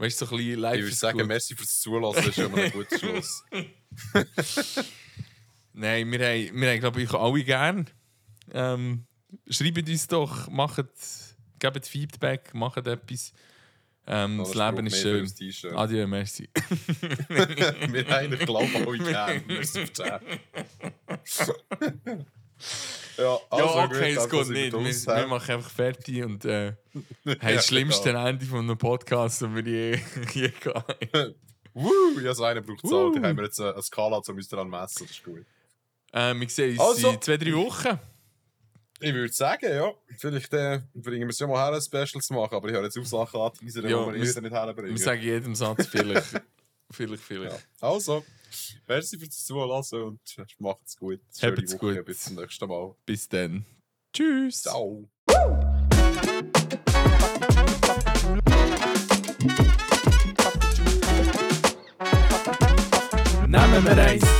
Weißt du, so ein bisschen live Ich würde sagen, gut. merci fürs Zulassen, das ist immer ein guter Schluss. Nein, wir haben, wir haben glaube ich, alle gern. Ähm, schreibt uns doch, macht, gebt Feedback, macht etwas. Ähm, das Leben ist schön. Adieu, merci. Wir haben glauben alle gerne. Merci den. Ja, ja, also okay, gut, es geht nicht. Wir, wir machen einfach fertig und äh, haben Ja, das schlimmste genau. Ende von einem Podcast, das wir je, je hatten. Woo, ja, so einer braucht es auch. Da haben wir jetzt eine, eine Skala, um uns daran messen. Das ist gut. Äh, wir sehen uns Also. in zwei, drei Wochen. Ich würde sagen, ja, vielleicht äh, bringen wir es ja mal her, ein Special zu machen, aber ich habe jetzt auf Sachen angeteasert, die Ja, wir wir- wieder nicht herbringen. Wir sagen jedem Satz vielleicht. vielleicht, vielleicht. Ja. Also, merci fürs Zuhören und macht's gut. Schöne Habt's Woche, gut. Bis zum nächsten Mal. Bis dann. Tschüss. Ciao. Nehmen wir eins.